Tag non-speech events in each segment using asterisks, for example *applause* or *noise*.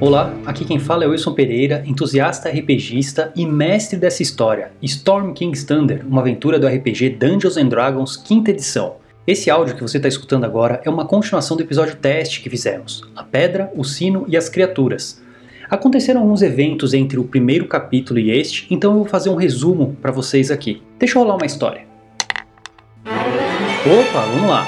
Olá, aqui quem fala é Wilson Pereira, entusiasta RPGista e mestre dessa história, Storm King's Thunder, uma aventura do RPG Dungeons and Dragons, quinta edição. Esse áudio que você está escutando agora é uma continuação do episódio teste que fizemos, a Pedra, o Sino e as Criaturas. Aconteceram alguns eventos entre o primeiro capítulo e este, então eu vou fazer um resumo para vocês aqui. Deixa eu rolar uma história. Opa, vamos lá!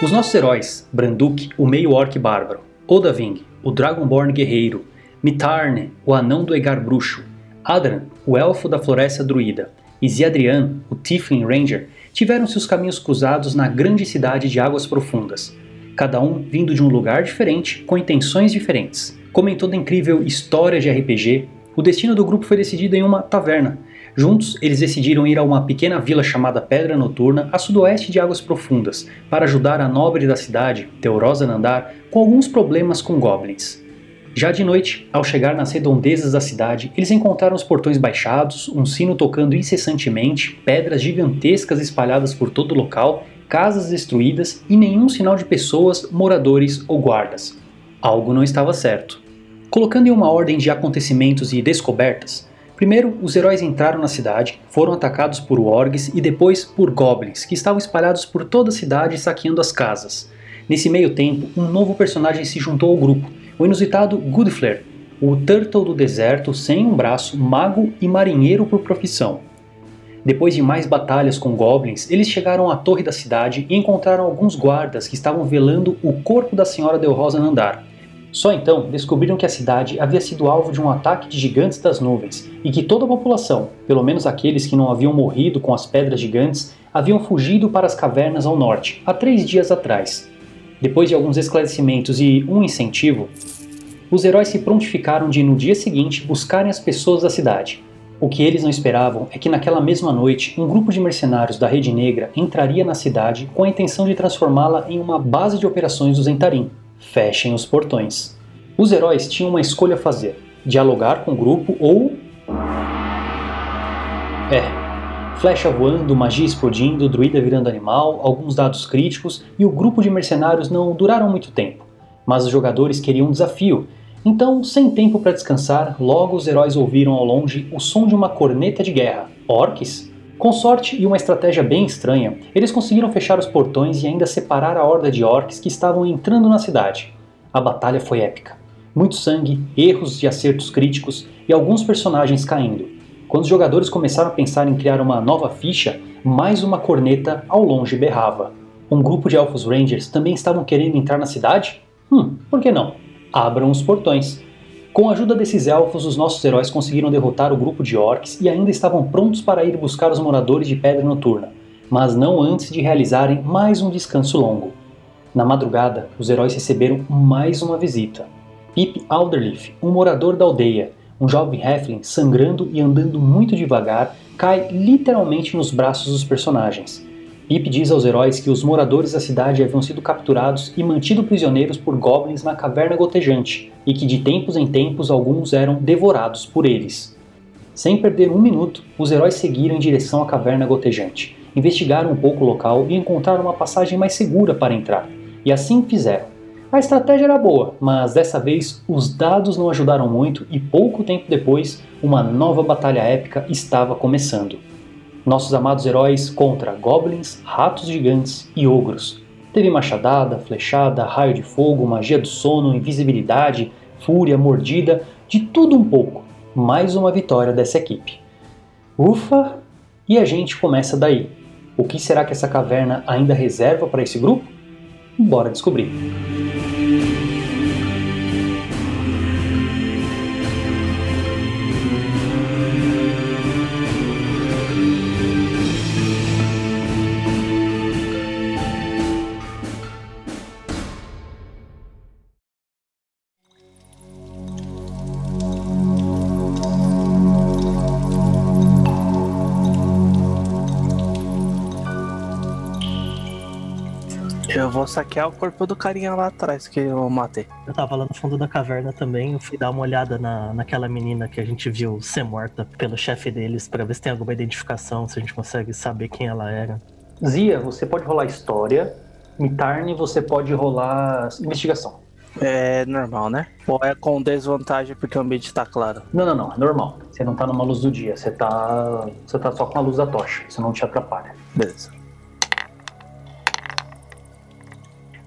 Os nossos heróis, Branduk, o meio-orc bárbaro, Odaving, o Dragonborn guerreiro, Mitarne, o anão do Egar bruxo, Adran, o elfo da floresta druida, e Ziadrian, o Tiefling Ranger, tiveram seus caminhos cruzados na grande cidade de Águas Profundas, cada um vindo de um lugar diferente, com intenções diferentes. Como em toda incrível história de RPG, o destino do grupo foi decidido em uma taverna. Juntos, eles decidiram ir a uma pequena vila chamada Pedra Noturna, a sudoeste de Águas Profundas, para ajudar a nobre da cidade, Teorosa Nandar, com alguns problemas com goblins. Já de noite, ao chegar nas redondezas da cidade, eles encontraram os portões baixados, um sino tocando incessantemente, pedras gigantescas espalhadas por todo o local, casas destruídas e nenhum sinal de pessoas, moradores ou guardas. Algo não estava certo. Colocando em uma ordem de acontecimentos e descobertas, primeiro os heróis entraram na cidade, foram atacados por wargs e depois por goblins, que estavam espalhados por toda a cidade saqueando as casas. Nesse meio tempo, um novo personagem se juntou ao grupo, o inusitado Goodflare, o Turtle do deserto sem um braço, mago e marinheiro por profissão. Depois de mais batalhas com goblins, eles chegaram à torre da cidade e encontraram alguns guardas que estavam velando o corpo da senhora Delrosa Nandar. Só então descobriram que a cidade havia sido alvo de um ataque de gigantes das nuvens e que toda a população, pelo menos aqueles que não haviam morrido com as pedras gigantes, haviam fugido para as cavernas ao norte, há três dias atrás. Depois de alguns esclarecimentos e um incentivo, os heróis se prontificaram de no dia seguinte buscarem as pessoas da cidade. O que eles não esperavam é que naquela mesma noite um grupo de mercenários da Rede Negra entraria na cidade com a intenção de transformá-la em uma base de operações do Zentarim. Fechem os portões. Os heróis tinham uma escolha a fazer: dialogar com o grupo ou. É, flecha voando, magia explodindo, druida virando animal, alguns dados críticos e o grupo de mercenários não duraram muito tempo. Mas os jogadores queriam um desafio, então, sem tempo para descansar, logo os heróis ouviram ao longe o som de uma corneta de guerra. Orques? Com sorte e uma estratégia bem estranha, eles conseguiram fechar os portões e ainda separar a horda de orcs que estavam entrando na cidade. A batalha foi épica. Muito sangue, erros de acertos críticos e alguns personagens caindo. Quando os jogadores começaram a pensar em criar uma nova ficha, mais uma corneta ao longe berrava. Um grupo de Elfos Rangers também estavam querendo entrar na cidade? Hum, por que não? Abram os portões. Com a ajuda desses elfos, os nossos heróis conseguiram derrotar o grupo de orcs e ainda estavam prontos para ir buscar os moradores de Pedra Noturna, mas não antes de realizarem mais um descanso longo. Na madrugada, os heróis receberam mais uma visita. Pip Alderleaf, um morador da aldeia, um jovem Heflin sangrando e andando muito devagar, cai literalmente nos braços dos personagens. Pip diz aos heróis que os moradores da cidade haviam sido capturados e mantidos prisioneiros por goblins na caverna gotejante, e que de tempos em tempos alguns eram devorados por eles. Sem perder um minuto, os heróis seguiram em direção à caverna gotejante, investigaram um pouco o local e encontraram uma passagem mais segura para entrar, e assim fizeram. A estratégia era boa, mas dessa vez os dados não ajudaram muito e pouco tempo depois, uma nova batalha épica estava começando. Nossos amados heróis contra goblins, ratos gigantes e ogros. Teve machadada, flechada, raio de fogo, magia do sono, invisibilidade, fúria, mordida, de tudo um pouco. Mais uma vitória dessa equipe. Ufa! E a gente começa daí. O que será que essa caverna ainda reserva para esse grupo? Bora descobrir. Vou saquear o corpo do carinha lá atrás que eu matei. Eu tava lá no fundo da caverna também, eu fui dar uma olhada na, naquela menina que a gente viu ser morta pelo chefe deles para ver se tem alguma identificação, se a gente consegue saber quem ela era. Zia, você pode rolar história. Mitarne, você pode rolar investigação. É normal, né? Ou é com desvantagem porque o ambiente tá claro? Não, não, não, é normal. Você não tá numa luz do dia, você tá. Você tá só com a luz da tocha, isso não te atrapalha. Beleza.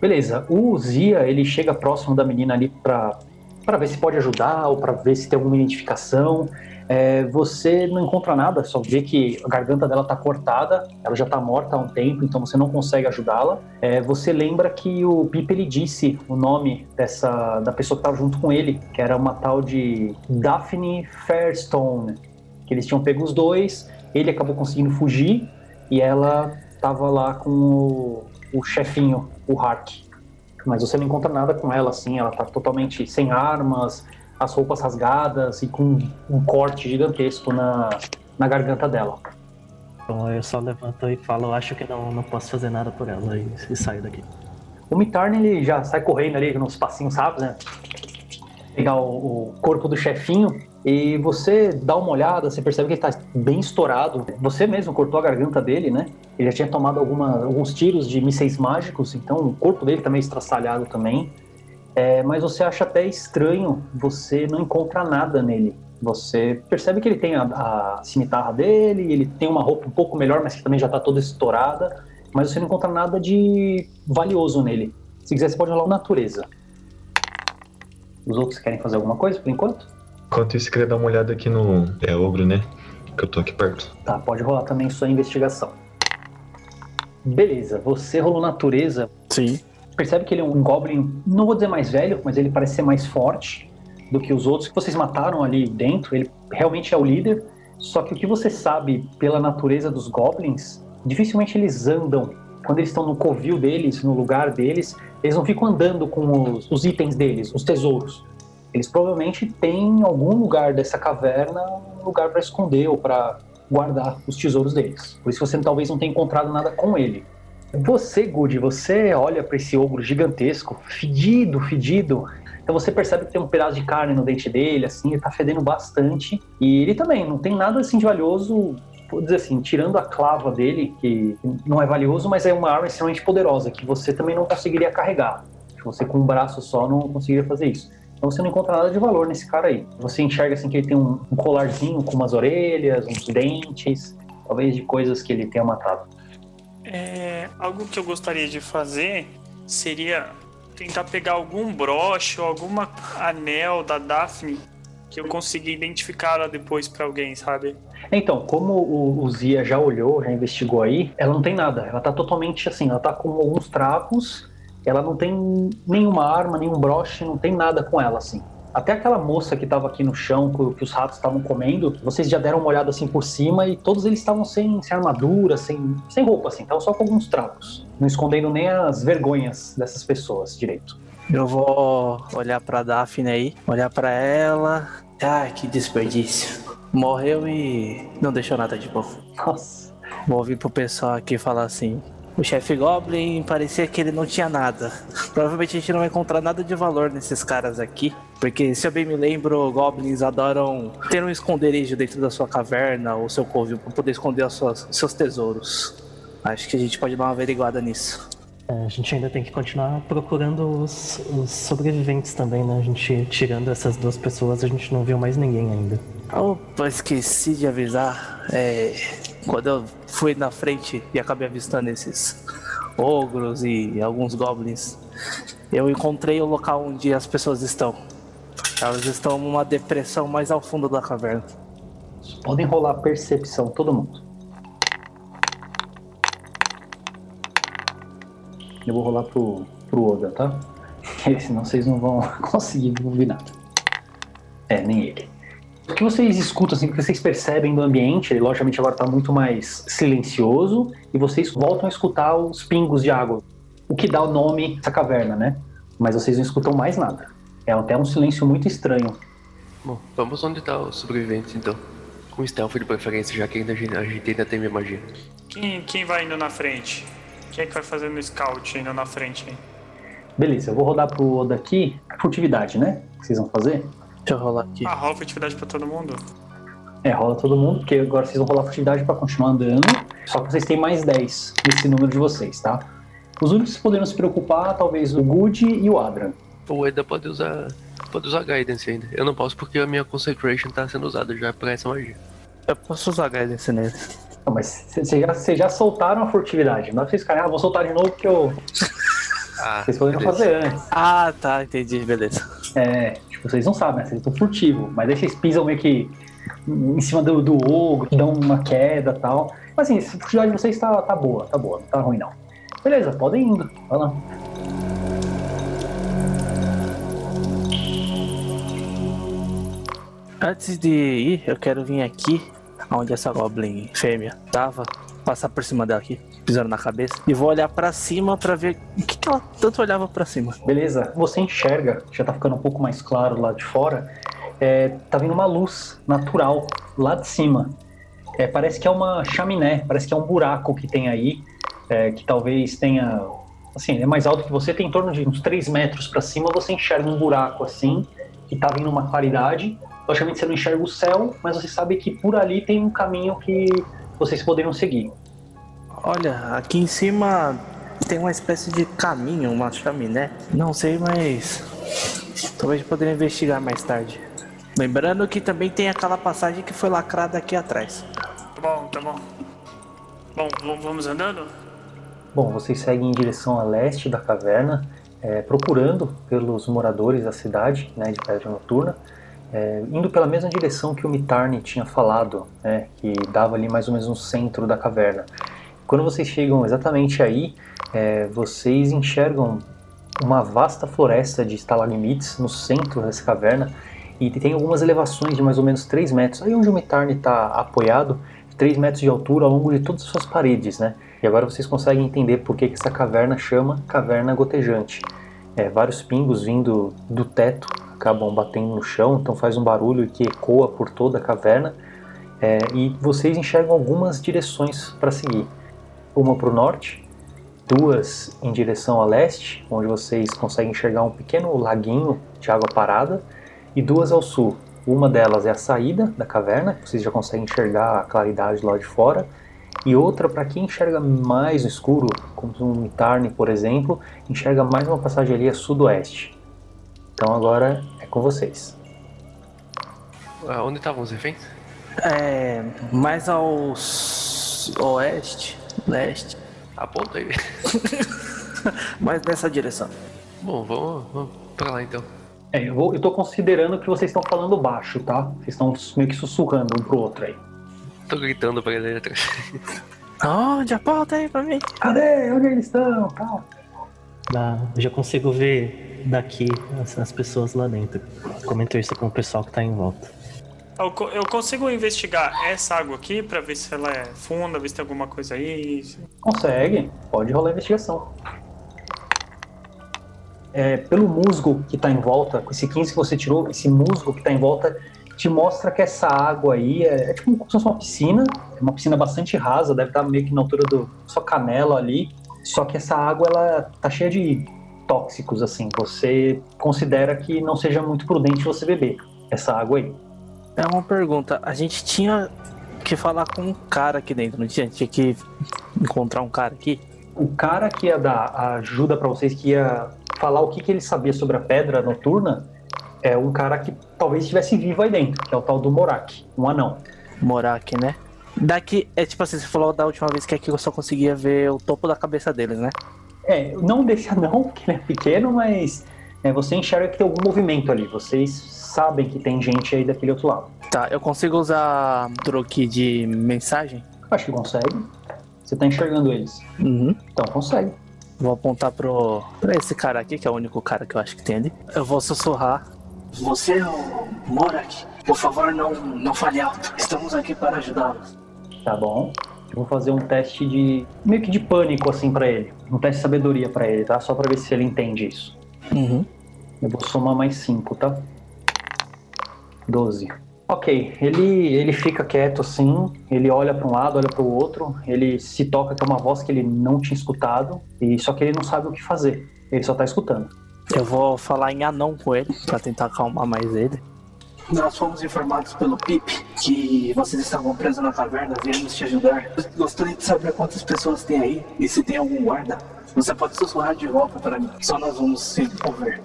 Beleza, o Zia, ele chega próximo da menina ali pra ver se pode ajudar ou pra ver se tem alguma identificação. É, você não encontra nada, só vê que a garganta dela tá cortada, ela já tá morta há um tempo, então você não consegue ajudá-la. É, você lembra que o Pipe ele disse o nome dessa da pessoa que tava junto com ele, que era uma tal de Daphne Fairstone, que eles tinham pego os dois, ele acabou conseguindo fugir e ela tava lá com o, o chefinho, o Hark. Mas você não encontra nada com ela, assim, ela tá totalmente sem armas, as roupas rasgadas e com um corte gigantesco na, na garganta dela. Então eu só levanto e falo, acho que não, não posso fazer nada por ela e, e saio daqui. O Mitarn ele já sai correndo ali nos passinhos rápidos, né? Pegar o, o corpo do chefinho e você dá uma olhada, você percebe que ele tá bem estourado. Você mesmo cortou a garganta dele, né? Ele já tinha tomado alguma, alguns tiros de mísseis mágicos, então o corpo dele tá meio estraçalhado também. É, mas você acha até estranho, você não encontra nada nele. Você percebe que ele tem a, a cimitarra dele, ele tem uma roupa um pouco melhor, mas que também já tá toda estourada, mas você não encontra nada de valioso nele. Se quiser, você pode rolar o natureza. Os outros querem fazer alguma coisa por enquanto? Enquanto isso, queria dar uma olhada aqui no. É ogro, né? Que eu tô aqui perto. Tá, pode rolar também sua investigação. Beleza, você rolou natureza, Sim. percebe que ele é um goblin, não vou dizer mais velho, mas ele parece ser mais forte do que os outros que vocês mataram ali dentro. Ele realmente é o líder. Só que o que você sabe pela natureza dos goblins, dificilmente eles andam. Quando eles estão no covil deles, no lugar deles, eles não ficam andando com os, os itens deles, os tesouros. Eles provavelmente têm em algum lugar dessa caverna um lugar para esconder ou para guardar os tesouros deles. Por isso você talvez não tenha encontrado nada com ele. Você, Good, você olha para esse ogro gigantesco, fedido, fedido. Então você percebe que tem um pedaço de carne no dente dele, assim, ele tá fedendo bastante. E ele também não tem nada assim de valioso, vou dizer assim, tirando a clava dele, que não é valioso, mas é uma arma extremamente poderosa, que você também não conseguiria carregar. Você com um braço só não conseguiria fazer isso. Então você não encontra nada de valor nesse cara aí. Você enxerga assim que ele tem um, um colarzinho com umas orelhas, uns dentes, talvez de coisas que ele tenha matado. É, algo que eu gostaria de fazer seria tentar pegar algum broche ou alguma anel da Daphne que eu consiga identificar ela depois pra alguém, sabe? Então, como o, o Zia já olhou, já investigou aí, ela não tem nada. Ela tá totalmente assim, ela tá com alguns trapos, ela não tem nenhuma arma, nenhum broche, não tem nada com ela, assim. Até aquela moça que tava aqui no chão, que, os ratos estavam comendo, vocês já deram uma olhada assim por cima e todos eles estavam sem, sem armadura, sem, sem roupa, assim, estavam só com alguns trapos. Não escondendo nem as vergonhas dessas pessoas direito. Eu vou olhar pra Daphne aí, olhar pra ela. Ai, que desperdício. Morreu e não deixou nada de bom. Nossa. Vou ouvir pro pessoal aqui falar assim. O chefe Goblin parecia que ele não tinha nada. Provavelmente a gente não vai encontrar nada de valor nesses caras aqui. Porque, se eu bem me lembro, Goblins adoram ter um esconderijo dentro da sua caverna ou seu covil para poder esconder os seus, seus tesouros. Acho que a gente pode dar uma averiguada nisso. É, a gente ainda tem que continuar procurando os, os sobreviventes também, né? A gente, tirando essas duas pessoas, a gente não viu mais ninguém ainda. Opa, esqueci de avisar. É, quando eu fui na frente e acabei avistando esses ogros e alguns goblins, eu encontrei o local onde as pessoas estão. Elas estão numa depressão mais ao fundo da caverna. Podem rolar percepção, todo mundo. Eu vou rolar pro, pro Oda, tá? *laughs* Porque senão vocês não vão *laughs* conseguir ouvir nada. É, nem ele. O que vocês escutam, assim, o que vocês percebem do ambiente, ele logicamente agora tá muito mais silencioso, e vocês voltam a escutar os pingos de água. O que dá o nome dessa caverna, né? Mas vocês não escutam mais nada. É até um silêncio muito estranho. Bom, vamos onde tá os sobreviventes então. Com stealth de preferência, já que ainda, a gente- a gente ainda tem minha magia. Quem, quem vai indo na frente? Quem é que vai fazendo scout indo na frente aí? Beleza, eu vou rodar pro Oda aqui. Furtividade, né? O que vocês vão fazer? Deixa eu rolar aqui. Ah, rola atividade pra todo mundo? É, rola todo mundo, porque agora vocês vão rolar furtividade pra continuar andando. Só que vocês têm mais 10 nesse número de vocês, tá? Os únicos que poderiam se preocupar, talvez o Good e o Adran. O Eda pode usar. Pode usar Guidance ainda. Eu não posso porque a minha Concentration tá sendo usada já pra essa magia. Eu posso usar Guidance nele. Não, mas vocês já, já soltaram a furtividade. Não é pra vocês ficarem, ah, vou soltar de novo porque eu. Ah, Vocês poderiam beleza. fazer antes. Ah, tá, entendi, beleza. É, vocês não sabem, né? Vocês estão furtivos. Mas aí vocês pisam meio que em cima do, do ogro, dão uma queda e tal. Mas assim, a furtividade de vocês tá, tá boa, tá boa, não tá ruim não. Beleza, podem indo. Vai lá. Antes de ir, eu quero vir aqui, onde essa Goblin fêmea tava, passar por cima dela aqui, pisando na cabeça, e vou olhar pra cima pra ver o que, que ela tanto olhava pra cima. Beleza, você enxerga, já tá ficando um pouco mais claro lá de fora, é, tá vindo uma luz natural lá de cima. É, parece que é uma chaminé, parece que é um buraco que tem aí, é, que talvez tenha. Assim, é mais alto que você, tem em torno de uns 3 metros pra cima, você enxerga um buraco assim, que tá vindo uma claridade. Logicamente você não enxerga o céu, mas você sabe que por ali tem um caminho que vocês poderiam seguir. Olha, aqui em cima tem uma espécie de caminho, uma chaminé. Não sei, mas talvez poderia investigar mais tarde. Lembrando que também tem aquela passagem que foi lacrada aqui atrás. Tá bom, tá bom. Bom, vamos andando? Bom, vocês seguem em direção a leste da caverna, é, procurando pelos moradores da cidade, né, de Pedra Noturna, é, indo pela mesma direção que o Mitarni tinha falado, né, que dava ali mais ou menos no centro da caverna. Quando vocês chegam exatamente aí, é, vocês enxergam uma vasta floresta de estalagmites no centro dessa caverna e tem algumas elevações de mais ou menos 3 metros. Aí onde o Mitarni está apoiado, 3 metros de altura ao longo de todas as suas paredes, né? E agora vocês conseguem entender por que, que essa caverna chama caverna gotejante. É, vários pingos vindo do teto acabam batendo no chão, então faz um barulho que ecoa por toda a caverna. É, e vocês enxergam algumas direções para seguir. Uma para o norte, duas em direção a leste, onde vocês conseguem enxergar um pequeno laguinho de água parada, e duas ao sul. Uma delas é a saída da caverna, que vocês já conseguem enxergar a claridade lá de fora, e outra para quem enxerga mais no escuro, como um Mitarne, por exemplo, enxerga mais uma passagem ali a sudoeste. Então agora é com vocês. Ah, onde estavam os reféns? É. mais ao oeste, leste, Aponta aí. *laughs* mais nessa direção. Bom, vamos, vamos pra lá então. É, eu, vou, eu tô considerando que vocês estão falando baixo, tá? Vocês estão meio que sussurrando um pro outro aí. Tô gritando pra ele atrás. *laughs* Onde? Aponta aí pra mim. Cadê? Onde eles estão? Tal. Dá- eu já consigo ver daqui as, as pessoas lá dentro. Comento isso com o pessoal que tá em volta. Eu, co- eu consigo investigar essa água aqui pra ver se ela é funda, ver se tem alguma coisa aí. Consegue, pode rolar a investigação. É, pelo musgo que está em volta, com esse 15 que você tirou, esse musgo que está em volta te mostra que essa água aí é, é tipo como se fosse uma piscina, é uma piscina bastante rasa, deve estar meio que na altura do sua canela ali. Só que essa água ela tá cheia de tóxicos assim. Você considera que não seja muito prudente você beber essa água aí. É uma pergunta. A gente tinha que falar com um cara aqui dentro, não tinha? Tinha que encontrar um cara aqui? o cara que ia dar a ajuda pra vocês, que ia falar o que, que ele sabia sobre a pedra noturna, é um cara que talvez estivesse vivo aí dentro, que é o tal do Morak, um anão. Aqui, né? Daqui, é tipo assim, você falou da última vez que aqui eu só conseguia ver o topo da cabeça deles, né? É, não desse anão, *laughs* porque ele é pequeno, mas é, você enxerga que tem algum movimento ali. Vocês sabem que tem gente aí daquele outro lado. Tá, eu consigo usar troque de mensagem? Acho que consegue. Você tá enxergando eles. Uhum. Então consegue. Vou apontar pro. pra esse cara aqui, que é o único cara que eu acho que tem ali. Eu vou sussurrar. Você é o Morak. Por favor, não, não fale alto. Estamos aqui para ajudá-los. Tá bom. Eu vou fazer um teste de. meio que de pânico, assim, pra ele. Um teste de sabedoria pra ele, tá? Só pra ver se ele entende isso. Uhum. Eu vou somar mais 5, tá? 12. Ok, ele, ele fica quieto assim, ele olha para um lado, olha para o outro, ele se toca que é uma voz que ele não tinha escutado, e só que ele não sabe o que fazer. Ele só tá escutando. Eu vou falar em anão com ele, pra tentar acalmar mais ele. Nós fomos informados pelo Pip que vocês estavam presos na caverna, viemos te ajudar. Gostaria de saber quantas pessoas tem aí e se tem algum guarda. Você pode sussurrar de volta para mim, só nós vamos se ouvir.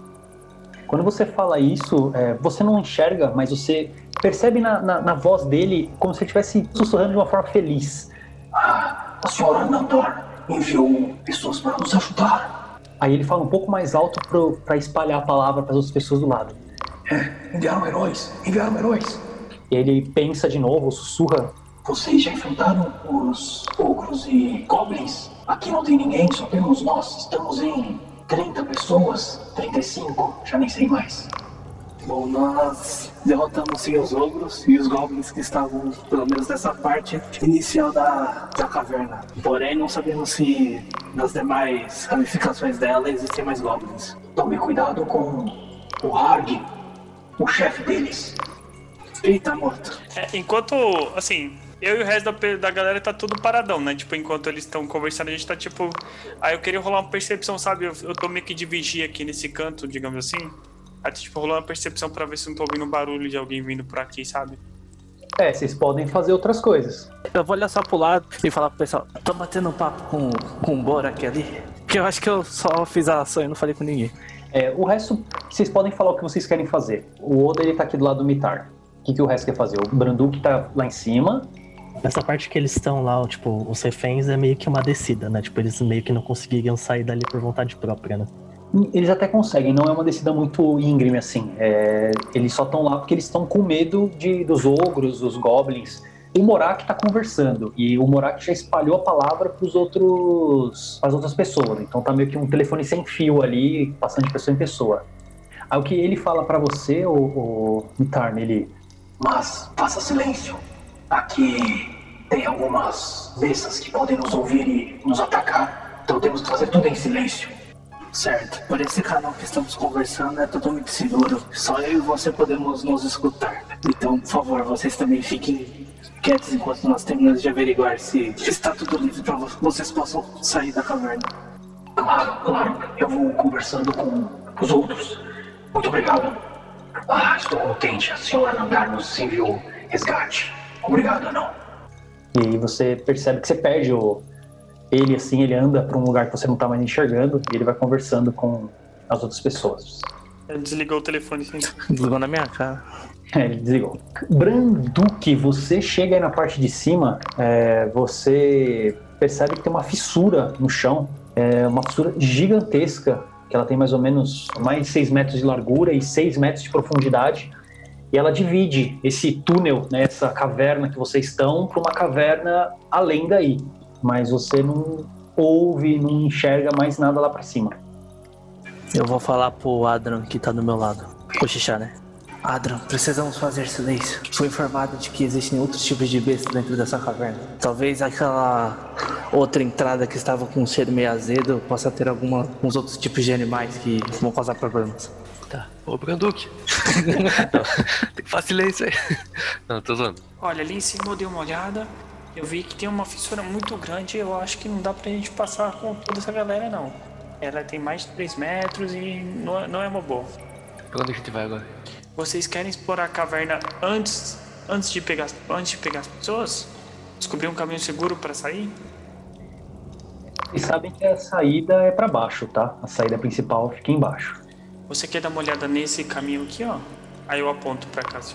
Quando você fala isso, é, você não enxerga, mas você percebe na, na, na voz dele como se ele estivesse sussurrando de uma forma feliz. Ah, a senhora Nandor enviou pessoas para nos ajudar. Aí ele fala um pouco mais alto para espalhar a palavra para as outras pessoas do lado. É, enviaram heróis, enviaram heróis. E ele pensa de novo, sussurra. Vocês já enfrentaram os ogros e goblins? Aqui não tem ninguém, só temos nós. Estamos em 30 pessoas, 35, já nem sei mais. Bom, nós derrotamos sim os ogros e os goblins que estavam, pelo menos nessa parte inicial da, da caverna. Porém, não sabemos se nas demais ramificações dela existem mais goblins. Tome cuidado com o Harg, o chefe deles. Eita, morto. É, enquanto, assim, eu e o resto da, da galera tá tudo paradão, né? Tipo, enquanto eles estão conversando, a gente tá tipo. Aí eu queria rolar uma percepção, sabe? Eu, eu tô meio que de vigia aqui nesse canto, digamos assim. Aí, tipo, rolando uma percepção pra ver se não tô ouvindo barulho de alguém vindo por aqui, sabe? É, vocês podem fazer outras coisas. Eu vou olhar só pro lado e falar pro pessoal: tô batendo um papo com, com o Borak ali. Que eu acho que eu só fiz a ação e não falei com ninguém. É, o resto, vocês podem falar o que vocês querem fazer. O Oda, ele tá aqui do lado do Mitar. O que, que o resto quer fazer? O Branduk tá lá em cima. Nessa parte que eles estão lá, tipo, os reféns é meio que uma descida, né? Tipo, eles meio que não conseguiriam sair dali por vontade própria, né? Eles até conseguem, não é uma descida muito íngreme assim. É, eles só estão lá porque eles estão com medo de, dos ogros, dos goblins. O Morak tá conversando e o Morak já espalhou a palavra para os outros, as outras pessoas. Então tá meio que um telefone sem fio ali, passando de pessoa em pessoa. Aí o que ele fala para você, o, o Mitarn, ele Mas faça silêncio. Aqui tem algumas bestas que podem nos ouvir e nos atacar. Então temos que fazer tudo em silêncio. Certo. Por esse canal que estamos conversando é totalmente seguro. Só eu e você podemos nos escutar. Então, por favor, vocês também fiquem quietos enquanto nós terminamos de averiguar se está tudo livre para vocês possam sair da caverna. Claro, claro. Eu vou conversando com os outros. Muito obrigado. Ah, estou contente. A senhora Nandar nos enviou resgate. Obrigado, não. E aí você percebe que você perde o, ele assim, ele anda para um lugar que você não tá mais enxergando e ele vai conversando com as outras pessoas. Ele desligou o telefone assim. Desligou na minha cara. *laughs* É, ele desligou. Branduque, você chega aí na parte de cima, é, você percebe que tem uma fissura no chão, é, uma fissura gigantesca, que ela tem mais ou menos mais de 6 metros de largura e 6 metros de profundidade. E ela divide esse túnel, né, essa caverna que vocês estão, para uma caverna além daí. Mas você não ouve, não enxerga mais nada lá para cima. Eu vou falar pro Adran que tá do meu lado. O Xixá, né? Adran, precisamos fazer silêncio. Fui informado de que existem outros tipos de bestas dentro dessa caverna. Talvez aquela outra entrada que estava com um cheiro meio azedo possa ter alguma, alguns outros tipos de animais que vão causar problemas. Tá. Ô, Branduque. Não, *laughs* tem que fazer silêncio aí. Não, tô zoando. Olha, ali em cima eu dei uma olhada. Eu vi que tem uma fissura muito grande. Eu acho que não dá pra gente passar com toda essa galera, não. Ela tem mais de 3 metros e não, é- não é uma boa. Pra onde a gente vai agora? Vocês querem explorar a caverna antes, antes, de, pegar, antes de pegar as pessoas? Descobrir um caminho seguro pra sair? E sabem que a saída é para baixo, tá? A saída principal fica embaixo. Você quer dar uma olhada nesse caminho aqui, ó? Aí eu aponto pra cá, assim.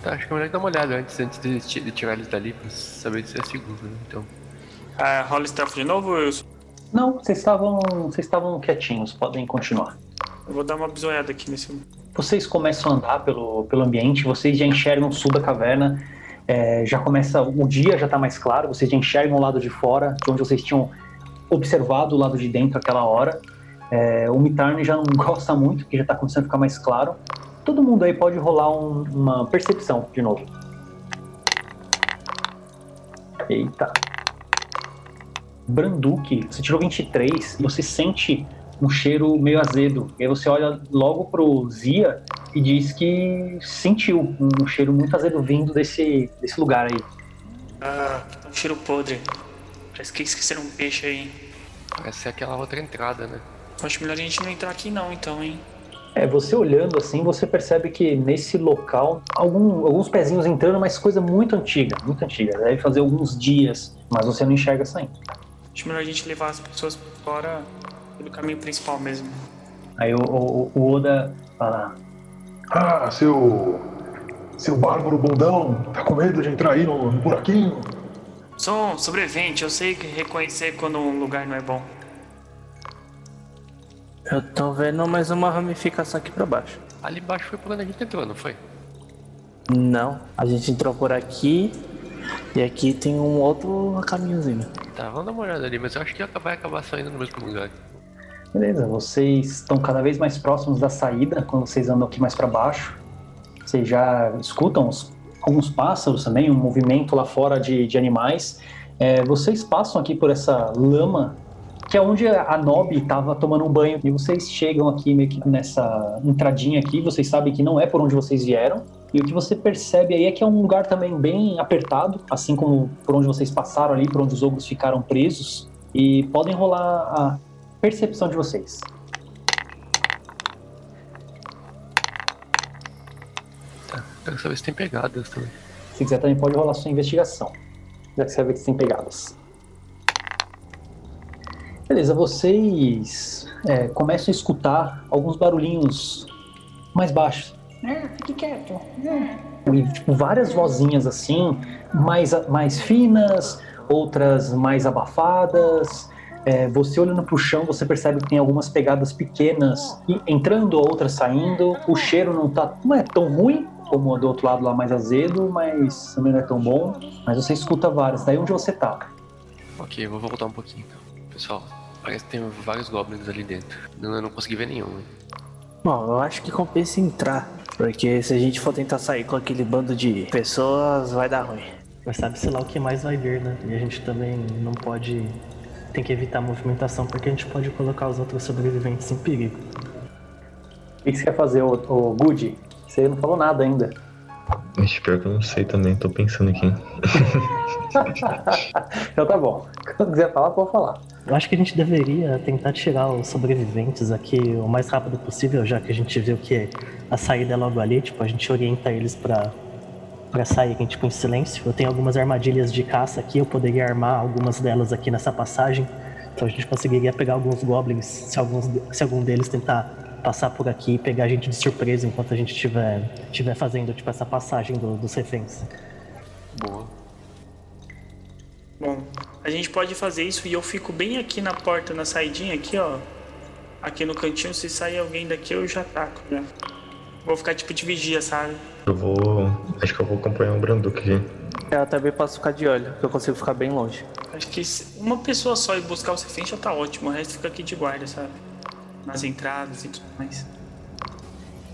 Tá, acho que é melhor dar uma olhada antes, antes de, de tirar eles dali pra saber se é seguro, né? Então. Ah, rola stealth de novo, Wilson? Não, vocês estavam, vocês estavam quietinhos, podem continuar. Eu vou dar uma bisoiada aqui nesse. Vocês começam a andar pelo, pelo ambiente, vocês já enxergam o sul da caverna, é, já começa, o dia já tá mais claro, vocês já enxergam o lado de fora, de onde vocês tinham observado o lado de dentro aquela hora. É, o Mitarne já não *laughs* gosta muito, porque já tá começando a ficar mais claro. Todo mundo aí pode rolar um- uma percepção de novo. Eita. Branduque, você tirou 23 e você sente um cheiro meio azedo. E aí você olha logo pro Zia e diz que sentiu um cheiro muito azedo vindo desse, desse lugar aí. Ah, um cheiro podre. Parece que esqueceram um peixe aí. Parece ser aquela outra entrada, né? Acho melhor a gente não entrar aqui não, então, hein? É, você olhando assim, você percebe que nesse local, algum- alguns pezinhos entrando, mas coisa muito antiga, muito antiga. Deve fazer alguns dias, mas você não enxerga saindo. Acho melhor a gente levar as pessoas fora pelo caminho principal mesmo. Aí o, o, o Oda fala: Ah, seu. Seu bárbaro bundão, tá com medo de entrar aí no, no buraquinho? Sou um sobrevivente, eu sei que reconhecer quando um lugar não é bom. Eu tô vendo mais uma ramificação aqui pra baixo. Ali embaixo foi por onde a gente entrou, não foi? Não, a gente entrou por aqui e aqui tem um outro caminhozinho. Tá, vamos dar uma olhada ali, mas eu acho que vai acabar saindo no mesmo lugar. Beleza, vocês estão cada vez mais próximos da saída quando vocês andam aqui mais para baixo. Vocês já escutam os- alguns pássaros também, um movimento lá fora de, de animais. É, vocês passam aqui por essa lama, que é onde a Nob estava tomando um banho. E vocês chegam aqui meio que nessa entradinha aqui. Vocês sabem que não é por onde vocês vieram. E o que você percebe aí é que é um lugar também bem apertado, assim como por onde vocês passaram ali, por onde os ogros ficaram presos. E podem rolar a percepção de vocês. Tá, quero saber se tem pegadas também. Se quiser também pode rolar sua investigação. Já que você vai ver que tem pegadas. Beleza, vocês é, começam a escutar alguns barulhinhos mais baixos. É, fique quieto. E, tipo, várias vozinhas assim, mais, mais finas, outras mais abafadas. É, você olhando pro chão, você percebe que tem algumas pegadas pequenas e entrando, outras saindo. O cheiro não tá, não é tão ruim como o do outro lado lá mais azedo, mas também não é tão bom. Mas você escuta várias. Daí onde você tá? Ok, vou voltar um pouquinho então. Pessoal, parece que tem vários goblins ali dentro. Não, eu não consegui ver nenhum. Bom, eu acho que compensa entrar. Porque se a gente for tentar sair com aquele bando de pessoas, vai dar ruim. Mas sabe-se lá o que mais vai vir, né? E a gente também não pode. Tem que evitar a movimentação porque a gente pode colocar os outros sobreviventes em perigo. O que você quer fazer, ô, ô Good? Você não falou nada ainda. Ixi, pior que eu não sei também, tô pensando aqui. *laughs* então tá bom. Quando quiser falar, pode falar. Eu acho que a gente deveria tentar tirar os sobreviventes aqui o mais rápido possível, já que a gente viu que a saída é logo ali, tipo, a gente orienta eles pra, pra saírem, tipo, em silêncio. Eu tenho algumas armadilhas de caça aqui, eu poderia armar algumas delas aqui nessa passagem. Então a gente conseguiria pegar alguns goblins, se, alguns, se algum deles tentar passar por aqui e pegar a gente de surpresa enquanto a gente estiver estiver fazendo, tipo, essa passagem do- dos reféns. Boa. Bom, a gente pode fazer isso e eu fico bem aqui na porta, na saidinha aqui, ó. Aqui no cantinho, se sair alguém daqui, eu já ataco, né? Vou ficar tipo de vigia, sabe? Eu vou. Acho que eu vou acompanhar o Branduque aqui. Eu também posso ficar de olho, que eu consigo ficar bem longe. Acho que se uma pessoa só ir buscar o refém já tá ótimo, o resto fica aqui de guarda, sabe? Nas entradas e tudo mais.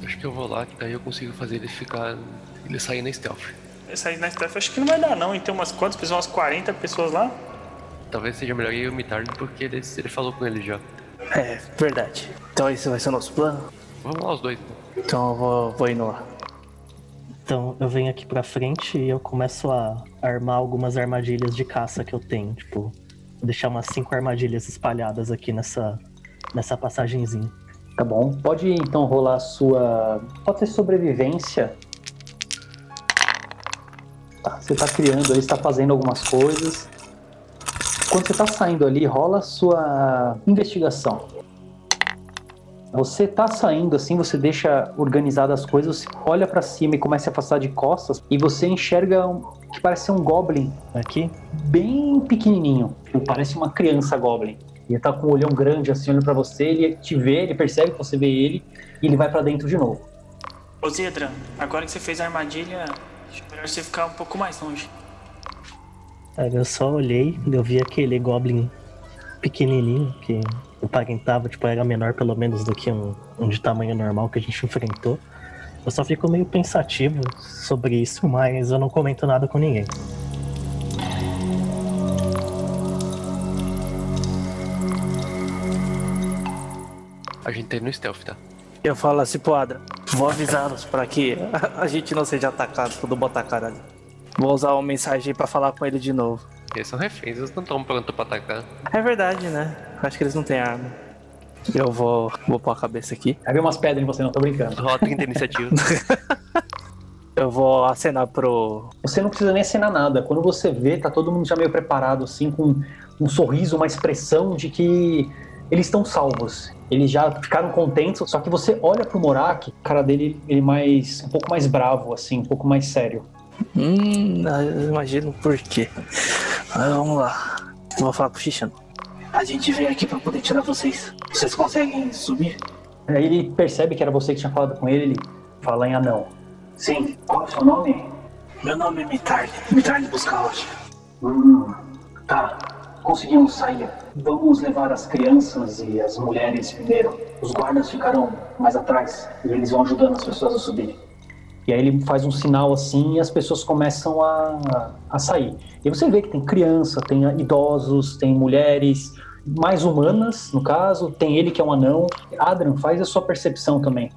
Acho que eu vou lá, que daí eu consigo fazer ele ficar. ele sair na stealth. Sair na staff acho que não vai dar não, então umas quantas pessoas? Umas 40 pessoas lá? Talvez seja melhor eu imitar porque ele, ele falou com ele já. É, verdade. Então esse vai ser o nosso plano? Vamos lá os dois então. Então eu vou, vou indo lá. Então eu venho aqui pra frente e eu começo a armar algumas armadilhas de caça que eu tenho. Tipo, vou deixar umas cinco armadilhas espalhadas aqui nessa, nessa passagenzinha. Tá bom. Pode então rolar a sua. Pode ser sobrevivência. Tá, você tá criando aí, você tá fazendo algumas coisas. Quando você tá saindo ali, rola a sua investigação. Você tá saindo assim, você deixa organizadas as coisas, você olha pra cima e começa a afastar de costas e você enxerga um, que parece um goblin Aqui, bem pequenininho. Tipo, Parece uma criança goblin. Ele tá com o olhão grande assim, olhando pra você, ele te vê, ele percebe que você vê ele e ele vai pra dentro de novo. Ô Zedra, agora que você fez a armadilha, acho melhor você ficar um pouco mais longe. Aí eu só olhei, eu vi aquele goblin pequenininho que aparentava, tipo, era menor pelo menos do que um, um de tamanho normal que a gente enfrentou. Eu só fico meio pensativo sobre isso, mas eu não comento nada com ninguém. A gente indo no stealth, tá? Eu falo assim pro Adra, vou avisá-los pra que *laughs* a gente não seja atacado quando botar a cara ali. Vou usar uma mensagem pra falar com ele de novo. Eles são reféns, eles não estão prontos pra atacar. É verdade, né? Acho que eles não têm arma. Eu vou, vou pôr a cabeça aqui. Vem umas pedras em você, não tô brincando. Rola 30 iniciativa. *laughs* Eu vou acenar pro. Você não precisa nem assinar nada. Quando você vê, tá todo mundo já meio preparado, assim, com um sorriso, uma expressão de que eles estão salvos. Eles já ficaram contentes, só que você olha pro Morak, a cara dele ele mais um pouco mais bravo assim, um pouco mais sério. Hum, eu imagino por quê. Mas vamos lá. Eu vou falar pro Xixano. A gente veio aqui pra poder tirar vocês. Vocês conseguem subir? Aí ele percebe que era você que tinha falado com ele, ele fala em anão. Sim. Qual é o seu nome? Meu nome é Mitarne. Mitarne Buscalote. Hum, tá. Conseguimos sair. Vamos levar as crianças e as mulheres primeiro. Os guardas ficarão mais atrás e eles vão ajudando as pessoas a subirem. E aí ele faz um sinal assim e as pessoas começam a, a sair. E você vê que tem criança, tem idosos, tem mulheres, mais humanas, no caso, tem ele que é um anão. Adrian, faz a sua percepção também.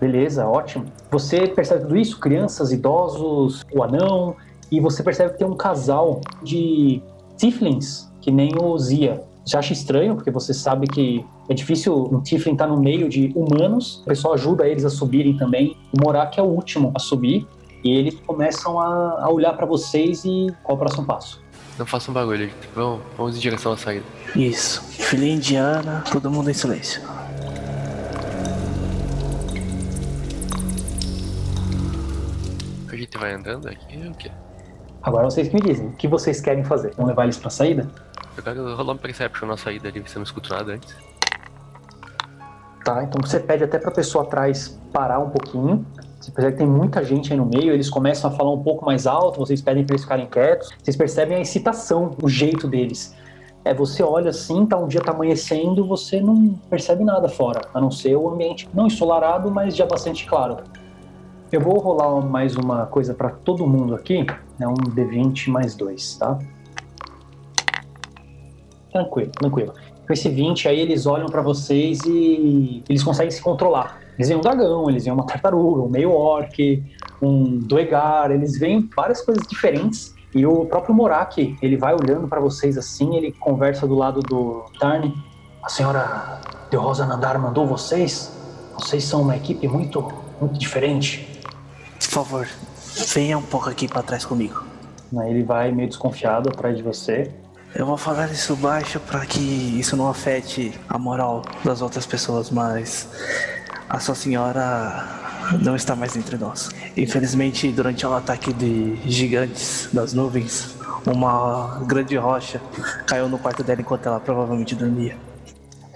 Beleza, ótimo. Você percebe tudo isso? Crianças, idosos, o anão, e você percebe que tem um casal de Tiflins, que nem o Zia. Você acha estranho, porque você sabe que é difícil um Tiflin estar no meio de humanos, o pessoal ajuda eles a subirem também. O Morak é o último a subir, e eles começam a, a olhar para vocês e qual o próximo passo? Não façam barulho, vamos, vamos em direção à saída. Isso. Filha indiana, todo mundo em silêncio. A gente vai andando aqui ou o quê? Agora vocês que me dizem, o que vocês querem fazer? Vão levar eles pra saída? Quero rolar um perception na saída ali, você não escuta nada antes. Tá, então você pede até pra pessoa atrás parar um pouquinho. Você percebe que tem muita gente aí no meio, eles começam a falar um pouco mais alto, vocês pedem pra eles ficarem quietos. Vocês percebem a excitação, o jeito deles. É, você olha assim, tá um dia tá amanhecendo, você não percebe nada fora, a não ser o ambiente não ensolarado, mas já bastante claro. Eu vou rolar mais uma coisa pra todo mundo aqui, é um D20 mais 2, tá? Tranquilo, tranquilo. Com esse 20 aí eles olham pra vocês e eles conseguem se controlar. Eles veem um dragão, eles veem uma tartaruga, um meio orc, um doegar, eles veem várias coisas diferentes. E o próprio Morak, ele vai olhando pra vocês assim, ele conversa do lado do Tarn. A senhora de Rosa Nandar mandou vocês? Vocês são uma equipe muito, muito diferente. Por favor, venha um pouco aqui pra trás comigo. Aí ele vai meio desconfiado atrás de você. Eu vou falar isso baixo para que isso não afete a moral das outras pessoas, mas a sua senhora não está mais entre nós. Infelizmente, durante o ataque de gigantes das nuvens, uma grande rocha caiu no quarto dela enquanto ela provavelmente dormia.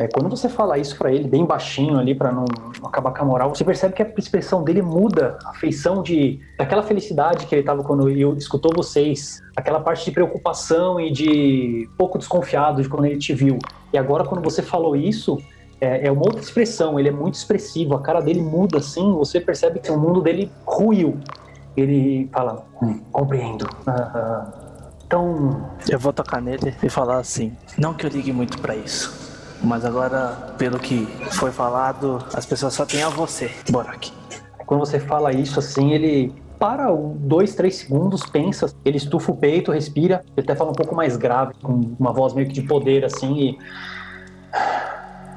É, quando você fala isso pra ele, bem baixinho ali, pra não acabar com a moral, você percebe que a expressão dele muda, a feição de daquela felicidade que ele tava quando ele escutou vocês, aquela parte de preocupação e de pouco desconfiado de quando ele te viu. E agora, quando você falou isso, é, é uma outra expressão, ele é muito expressivo, a cara dele muda assim, você percebe que o mundo dele ruiu. Ele fala, hum, compreendo. Ah, ah, então, Eu vou tocar nele e falar assim: não que eu ligue muito pra isso, mas agora, pelo que foi falado, as pessoas só têm a você, Borak. Quando você fala isso assim, ele para um, dois, três segundos, pensa, ele estufa o peito, respira, ele até fala um pouco mais grave, com uma voz meio que de poder assim e.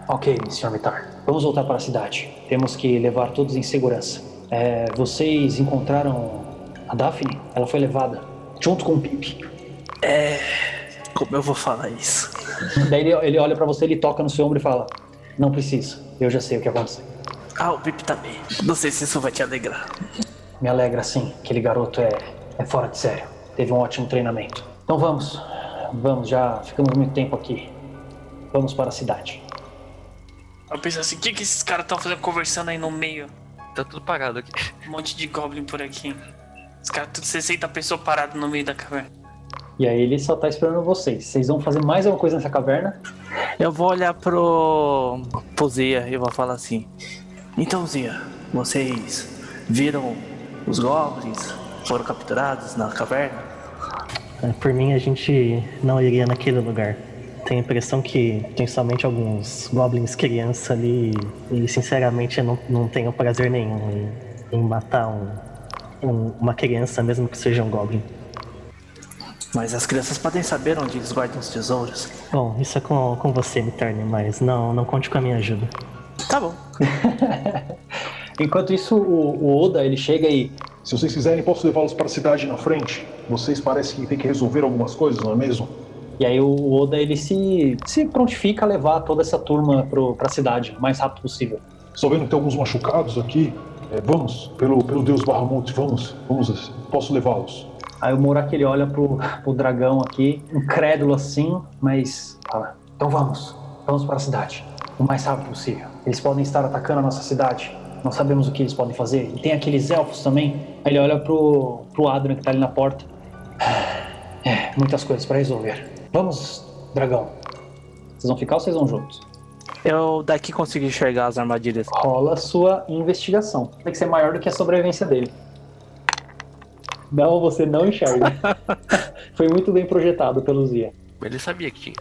Ok, Sr. Mitar, vamos voltar para a cidade. Temos que levar todos em segurança. É, vocês encontraram a Daphne? Ela foi levada, junto com o Pip. Como eu vou falar isso? Daí ele, ele olha para você, ele toca no seu ombro e fala: Não precisa, eu já sei o que aconteceu. Ah, o Pip tá bem. Não sei se isso vai te alegrar. Me alegra sim, aquele garoto é, é fora de sério. Teve um ótimo treinamento. Então vamos, vamos, já ficamos muito tempo aqui. Vamos para a cidade. Eu penso assim, o que, que esses caras estão fazendo conversando aí no meio? Tá tudo parado aqui. Um monte de goblin por aqui. Os caras, tudo 60 pessoas paradas no meio da caverna. E aí ele só tá esperando vocês. Vocês vão fazer mais alguma coisa nessa caverna? Eu vou olhar pro, pro Zia e vou falar assim: Então, Zia, vocês viram os goblins? Foram capturados na caverna? É, Por mim, a gente não iria naquele lugar. Tenho a impressão que tem somente alguns goblins criança ali e, sinceramente, eu não, não tenho prazer nenhum em, em matar um, um- uma criança, mesmo que seja um goblin. Mas as crianças podem saber onde eles guardam os tesouros. Bom, isso é com, com você, Mitarne, mas não, não conte com a minha ajuda. Tá bom. *laughs* Enquanto isso, o, o Oda ele chega e. Se vocês quiserem, posso levá-los para a cidade na frente. Vocês parecem que têm que resolver algumas coisas, não é mesmo? E aí o Oda ele se, se prontifica a levar toda essa turma pro, pra cidade o mais rápido possível. Estou vendo que tem alguns machucados aqui. É, vamos, pelo, pelo deus Bahamut, vamos, vamos, posso levá-los. Aí o Murak ele olha pro, pro dragão aqui, incrédulo assim, mas fala: Então vamos, vamos para a cidade, o mais rápido possível. Eles podem estar atacando a nossa cidade, não sabemos o que eles podem fazer. E tem aqueles elfos também. Aí ele olha pro, pro Adrian que tá ali na porta. É, muitas coisas para resolver. Vamos, dragão. Vocês vão ficar ou vocês vão juntos? Eu daqui consegui enxergar as armadilhas. Rola a sua investigação. Tem que ser maior do que a sobrevivência dele. Não, você não enxerga. *laughs* Foi muito bem projetado pelo Zia. Ele sabia que tinha.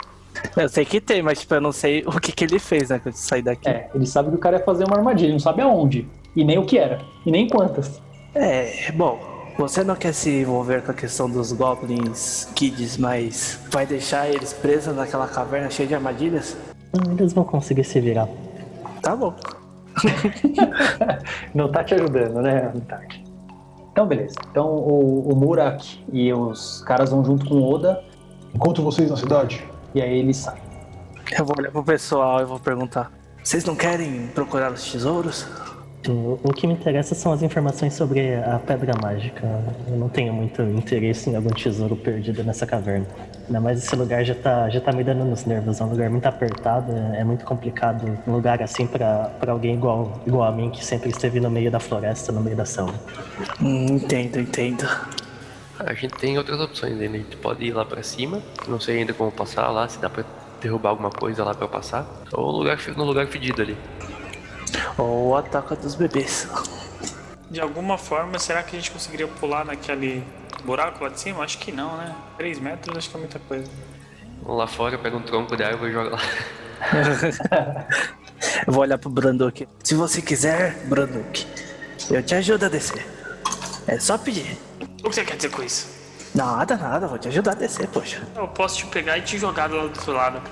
Eu sei que tem, mas tipo, eu não sei o que, que ele fez, né? Que eu saí daqui. É, ele sabe que o cara ia fazer uma armadilha, não sabe aonde. E nem o que era. E nem quantas. É, bom, você não quer se envolver com a questão dos Goblins Kids, mas vai deixar eles presos naquela caverna cheia de armadilhas? Não, eles vão conseguir se virar. Tá bom. *laughs* Não tá te ajudando, né, Mitaki? Então, beleza. Então, o, o Murak e os caras vão junto com o Oda, Encontro vocês na cidade. e aí eles saem. Eu vou olhar pro pessoal e vou perguntar: Vocês não querem procurar os tesouros? O, o que me interessa são as informações sobre a pedra mágica. Eu não tenho muito interesse em algum tesouro perdido nessa caverna. Ainda mais esse lugar já tá, já tá me dando nos nervos. É um lugar muito apertado, é é muito complicado. Um lugar assim pra pra alguém igual, igual a mim, que sempre esteve no meio da floresta, no meio da selva. Hum, entendo, entendo. A gente tem outras opções ainda. A gente pode ir lá pra cima. Não sei ainda como passar lá, se dá pra derrubar alguma coisa lá pra passar. Ou no lugar, no lugar fedido ali. Ou a toca dos bebês. De alguma forma, será que a gente conseguiria pular naquele buraco lá de cima? Acho que não, né? 3 metros acho que é muita coisa. Vamos lá fora, pega um tronco de árvore e joga lá. *laughs* Eu vou olhar pro Branduk. Se você quiser, Branduk, eu te ajudo a descer. É só pedir. O que você quer dizer com isso? Nada, nada, vou te ajudar a descer, poxa. Eu posso te pegar e te jogar do outro lado.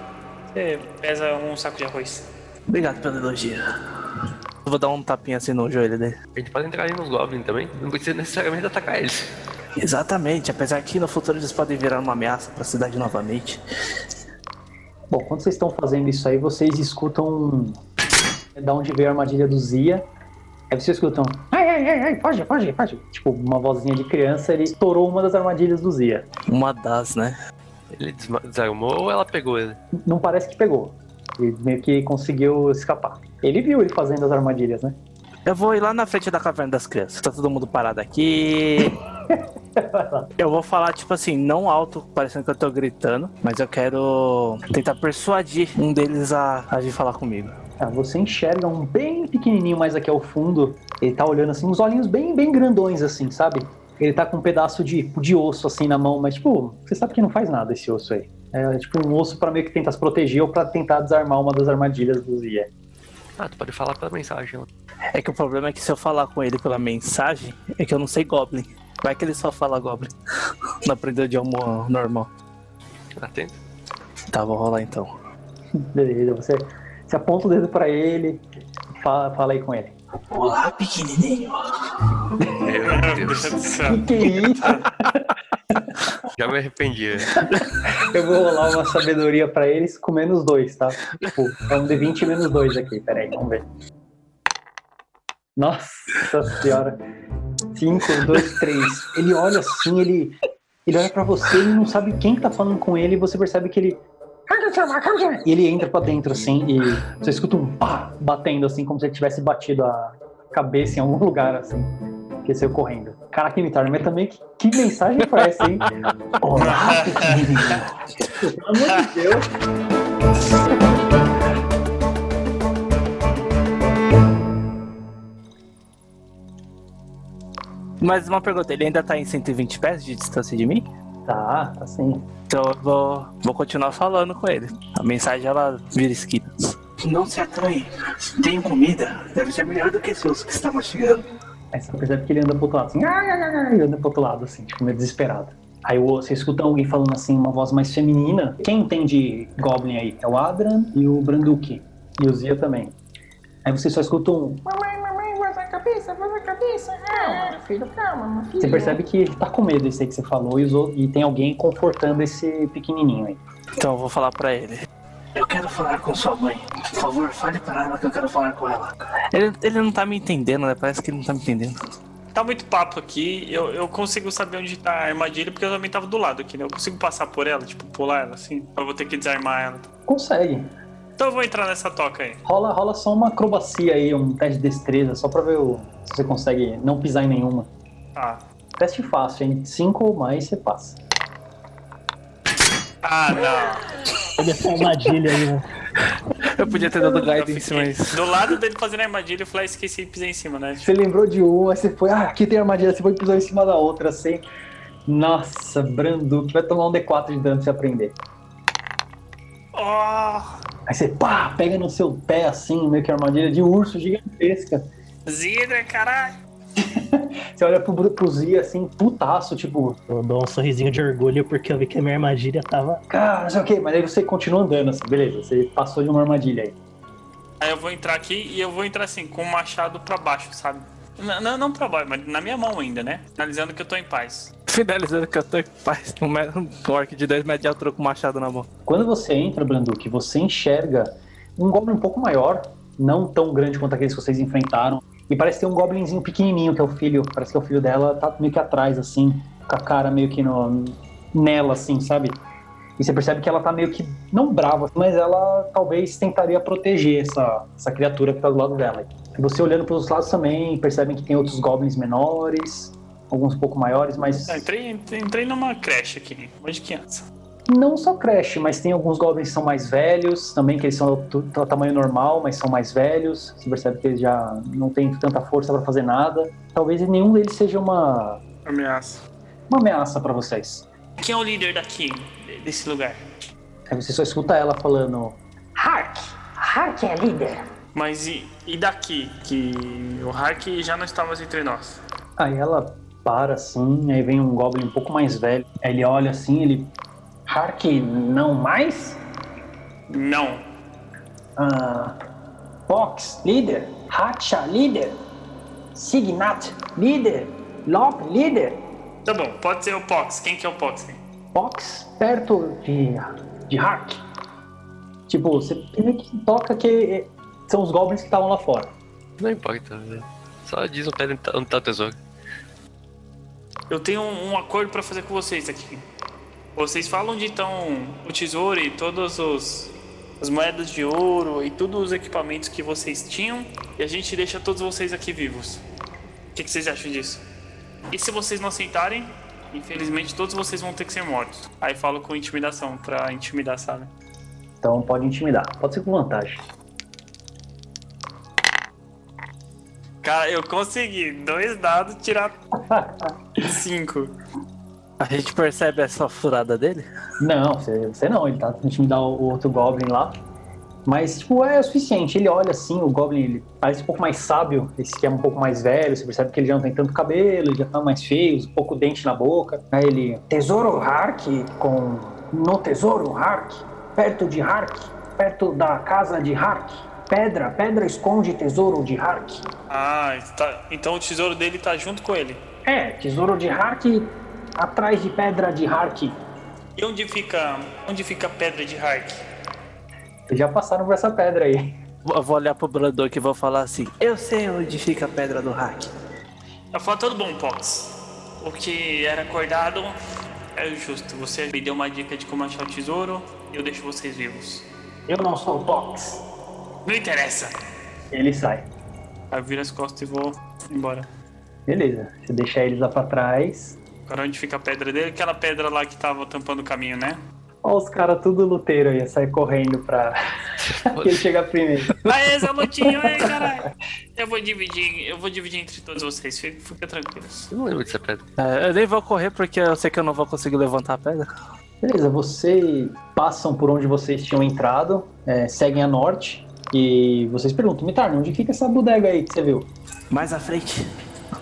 Você pesa um saco de arroz. Obrigado pelo elogio. Eu vou dar um tapinha assim no joelho dele. A gente pode entrar ali nos Goblins também. Não precisa necessariamente atacar eles. Exatamente, apesar que no futuro eles podem virar uma ameaça pra cidade novamente. Bom, quando vocês estão fazendo isso aí, vocês escutam da onde veio a armadilha do Zia. Aí vocês escutam, ai, ai, ai, ai, foge, foge, foge. Tipo, uma vozinha de criança, ele estourou uma das armadilhas do Zia. Uma das, né? Ele desarmou ou ela pegou ele? Não parece que pegou. Ele meio que conseguiu escapar. Ele viu ele fazendo as armadilhas, né? Eu vou ir lá na frente da caverna das crianças. Tá todo mundo parado aqui. *laughs* Eu vou falar, tipo assim, não alto, parecendo que eu tô gritando, mas eu quero tentar persuadir um deles a, a vir falar comigo. Ah, você enxerga um bem pequenininho mais aqui ao fundo. Ele tá olhando assim, uns olhinhos bem, bem grandões assim, sabe? Ele tá com um pedaço de, de osso assim na mão, mas tipo, você sabe que não faz nada esse osso aí. É tipo um osso pra meio que tentar se proteger ou pra tentar desarmar uma das armadilhas do Zia. Ah, tu pode falar pela mensagem. É que o problema é que se eu falar com ele pela mensagem, é que eu não sei Goblin. Vai que ele só fala Goblin. *laughs* Não aprendeu idioma normal. Atento. Tá, vou rolar então. Beleza, você, você aponta o dedo pra ele, fala, fala aí com ele. Olá, pequenininho. Meu Meu Deus. Do céu. Que que é isso? *laughs* Já me arrependi. Eu vou rolar uma sabedoria pra eles com menos dois, tá? Tipo, é um D20 menos dois aqui, peraí, vamos ver. Nossa senhora. 5, 2, 3. Ele olha assim, ele, ele olha pra você e não sabe quem que tá falando com ele, e você percebe que ele. E ele entra pra dentro assim, e você escuta um pá batendo assim, como se ele tivesse batido a cabeça em algum *laughs* lugar assim. Que saiu correndo. Caraca, imitar, mas também que, que mensagem foi essa, hein? *laughs* Olá. Pelo amor de Deus. Mais uma pergunta, ele ainda tá em 120 pés de distância de mim? Tá, tá sim. Então eu vou, vou continuar falando com ele. A mensagem ela vira esquina. Não se acanhe. Tenho comida. Deve ser melhor do que seus que está mastigando. Aí você percebe que ele anda pro outro lado, assim, "Ah, ah, ah, ah", ele anda pro outro lado, assim, tipo, meio desesperado. Aí você escuta alguém falando assim, uma voz mais feminina. Quem entende Goblin aí? É o Adran e o Branduki. E o Zia também. Aí você só escuta um. Mamãe, mamãe, faz a cabeça, faz a cabeça. Calma, meu filho, calma, meu filho. Você percebe que ele tá com medo, isso aí que você falou, e, os ou- e tem alguém confortando esse pequenininho aí. Então eu vou falar pra ele. Eu quero falar com sua mãe. Por favor, fale para ela que eu quero falar com ela. ele. Ele não tá me entendendo, né? Parece que ele não tá me entendendo. Tá muito papo aqui, eu, eu consigo saber onde tá a armadilha porque eu também tava do lado aqui, né? Eu consigo passar por ela, tipo, pular ela assim. Eu vou ter que desarmar ela. Consegue. Então eu vou entrar nessa toca aí. Rola, rola só uma acrobacia aí, um teste de destreza, só pra ver o- se você consegue não pisar em nenhuma. Tá. Teste fácil, hein? Cinco ou mais você passa. Ah, não. Olha essa armadilha aí, né? Eu podia ter dado guidance, mas. Do lado dele fazendo a armadilha, eu falei, ah, esqueci e pisei em cima, né? Você lembrou de uma, aí você foi, ah, aqui tem armadilha, você foi e pisou em cima da outra, assim. Nossa, Branduque, vai tomar um D4 de dano pra você aprender. Oh, Aí você, pá, pega no seu pé, assim, meio que armadilha de urso gigantesca. Zidra, caralho. *laughs* Você olha pro, pro Zia, assim, putaço, tipo, Eu dou um sorrisinho de orgulho porque eu vi que a minha armadilha tava. cara, não sei o quê, mas aí você continua andando, assim, beleza, você passou de uma armadilha aí. Aí eu vou entrar aqui e eu vou entrar assim, com o machado pra baixo, sabe? N- Não, não pra baixo, mas na minha mão ainda, né? Analisando que eu tô em paz. Finalizando que eu tô. Um, me- um orc de 2 metros de altura com machado na mão. Quando você entra, Branduque, você enxerga um goblin um pouco maior, não tão grande quanto aqueles que vocês enfrentaram. E parece ter um goblinzinho pequenininho, que é o filho, parece que é o filho dela, tá meio que atrás, assim, com a cara meio que no, nela, assim, sabe? E você percebe que ela tá meio que, não brava, mas ela talvez tentaria proteger essa, essa criatura que tá do lado dela. E você olhando pros lados também, percebem que tem outros goblins menores, alguns um pouco maiores, mas Eu entrei, entrei numa creche aqui, uma de criança. não só Crash, mas tem alguns goblins que são mais velhos, também que eles são do, do tamanho normal, mas são mais velhos. Você percebe que eles já não têm tanta força pra fazer nada. Talvez nenhum deles seja uma, Ameaça. uma ameaça pra vocês. Quem é o líder daqui, desse lugar? Aí você só escuta ela falando: Hark! Hark é líder. Mas e, e daqui? Que o Hark já não está mais entre nós. Aí ela para assim, aí vem um goblin um pouco mais velho. Aí ele olha assim, ele. Hark não mais? Não. Ah, Fox, líder. Hacha, líder. Signat, líder. Lop, líder. Tá bom, pode ser o Pox. Quem que é o Pox? Fox, perto de, de Hark. Tipo, você meio que toca que são os goblins que estavam lá fora. Não importa, né? Só diz onde tá, onde tá o tesouro. Eu tenho um, um acordo pra fazer com vocês aqui. Vocês falam onde estão o tesouro e todas os, as moedas de ouro e todos os equipamentos que vocês tinham e a gente deixa todos vocês aqui vivos. O que, que vocês acham disso? E se vocês não aceitarem, infelizmente todos vocês vão ter que ser mortos. Aí falo com intimidação pra intimidar, sabe? Então pode intimidar. Pode ser com vantagem. Cara, eu consegui dois dados tirar *laughs* cinco. A gente percebe essa furada dele? Não, você, você não, ele tá tentando intimidar o, o outro Goblin lá. Mas, tipo, é o suficiente. Ele olha assim, o Goblin ele parece um pouco mais sábio, esse que é um pouco mais velho, você percebe que ele já não tem tanto cabelo, ele já tá mais feio, um pouco dente na boca. Aí ele. Tesouro Hark com. No tesouro Hark. Perto de Hark. Perto da casa de Hark. Pedra, pedra esconde tesouro de Hark. Ah, tá- então o tesouro dele tá junto com ele. É, tesouro de Hark atrás de pedra de Hark. E onde fica. Onde fica a pedra de Hark? Vocês já passaram por essa pedra aí. Eu vou olhar pro Brandon e vou falar assim: Eu sei onde fica a pedra do hack. Eu falo tudo bom, Pox. O que era acordado é justo. Você me deu uma dica de como achar o tesouro e eu deixo vocês vivos. Eu não sou o Fox. Não interessa. Ele sai. Aí eu viro as costas e vou embora. Beleza. Você deixa eles lá pra trás. Agora onde fica a pedra dele? Aquela pedra lá que tava tampando o caminho, né? Ó, os caras tudo luteiro aí, sai correndo pra *laughs* que ele chegar primeiro. Aê, Zé Lutinho, aí, caralho. Eu vou dividir, eu vou dividir entre todos vocês, fica, fica tranquilos. Eu não lembro dessa pedra. É, eu nem vou correr porque eu sei que eu não vou conseguir levantar a pedra. Beleza, vocês passam por onde vocês tinham entrado, é, seguem a norte e vocês perguntam, Mitarno, onde fica essa bodega aí que você viu? Mais à frente,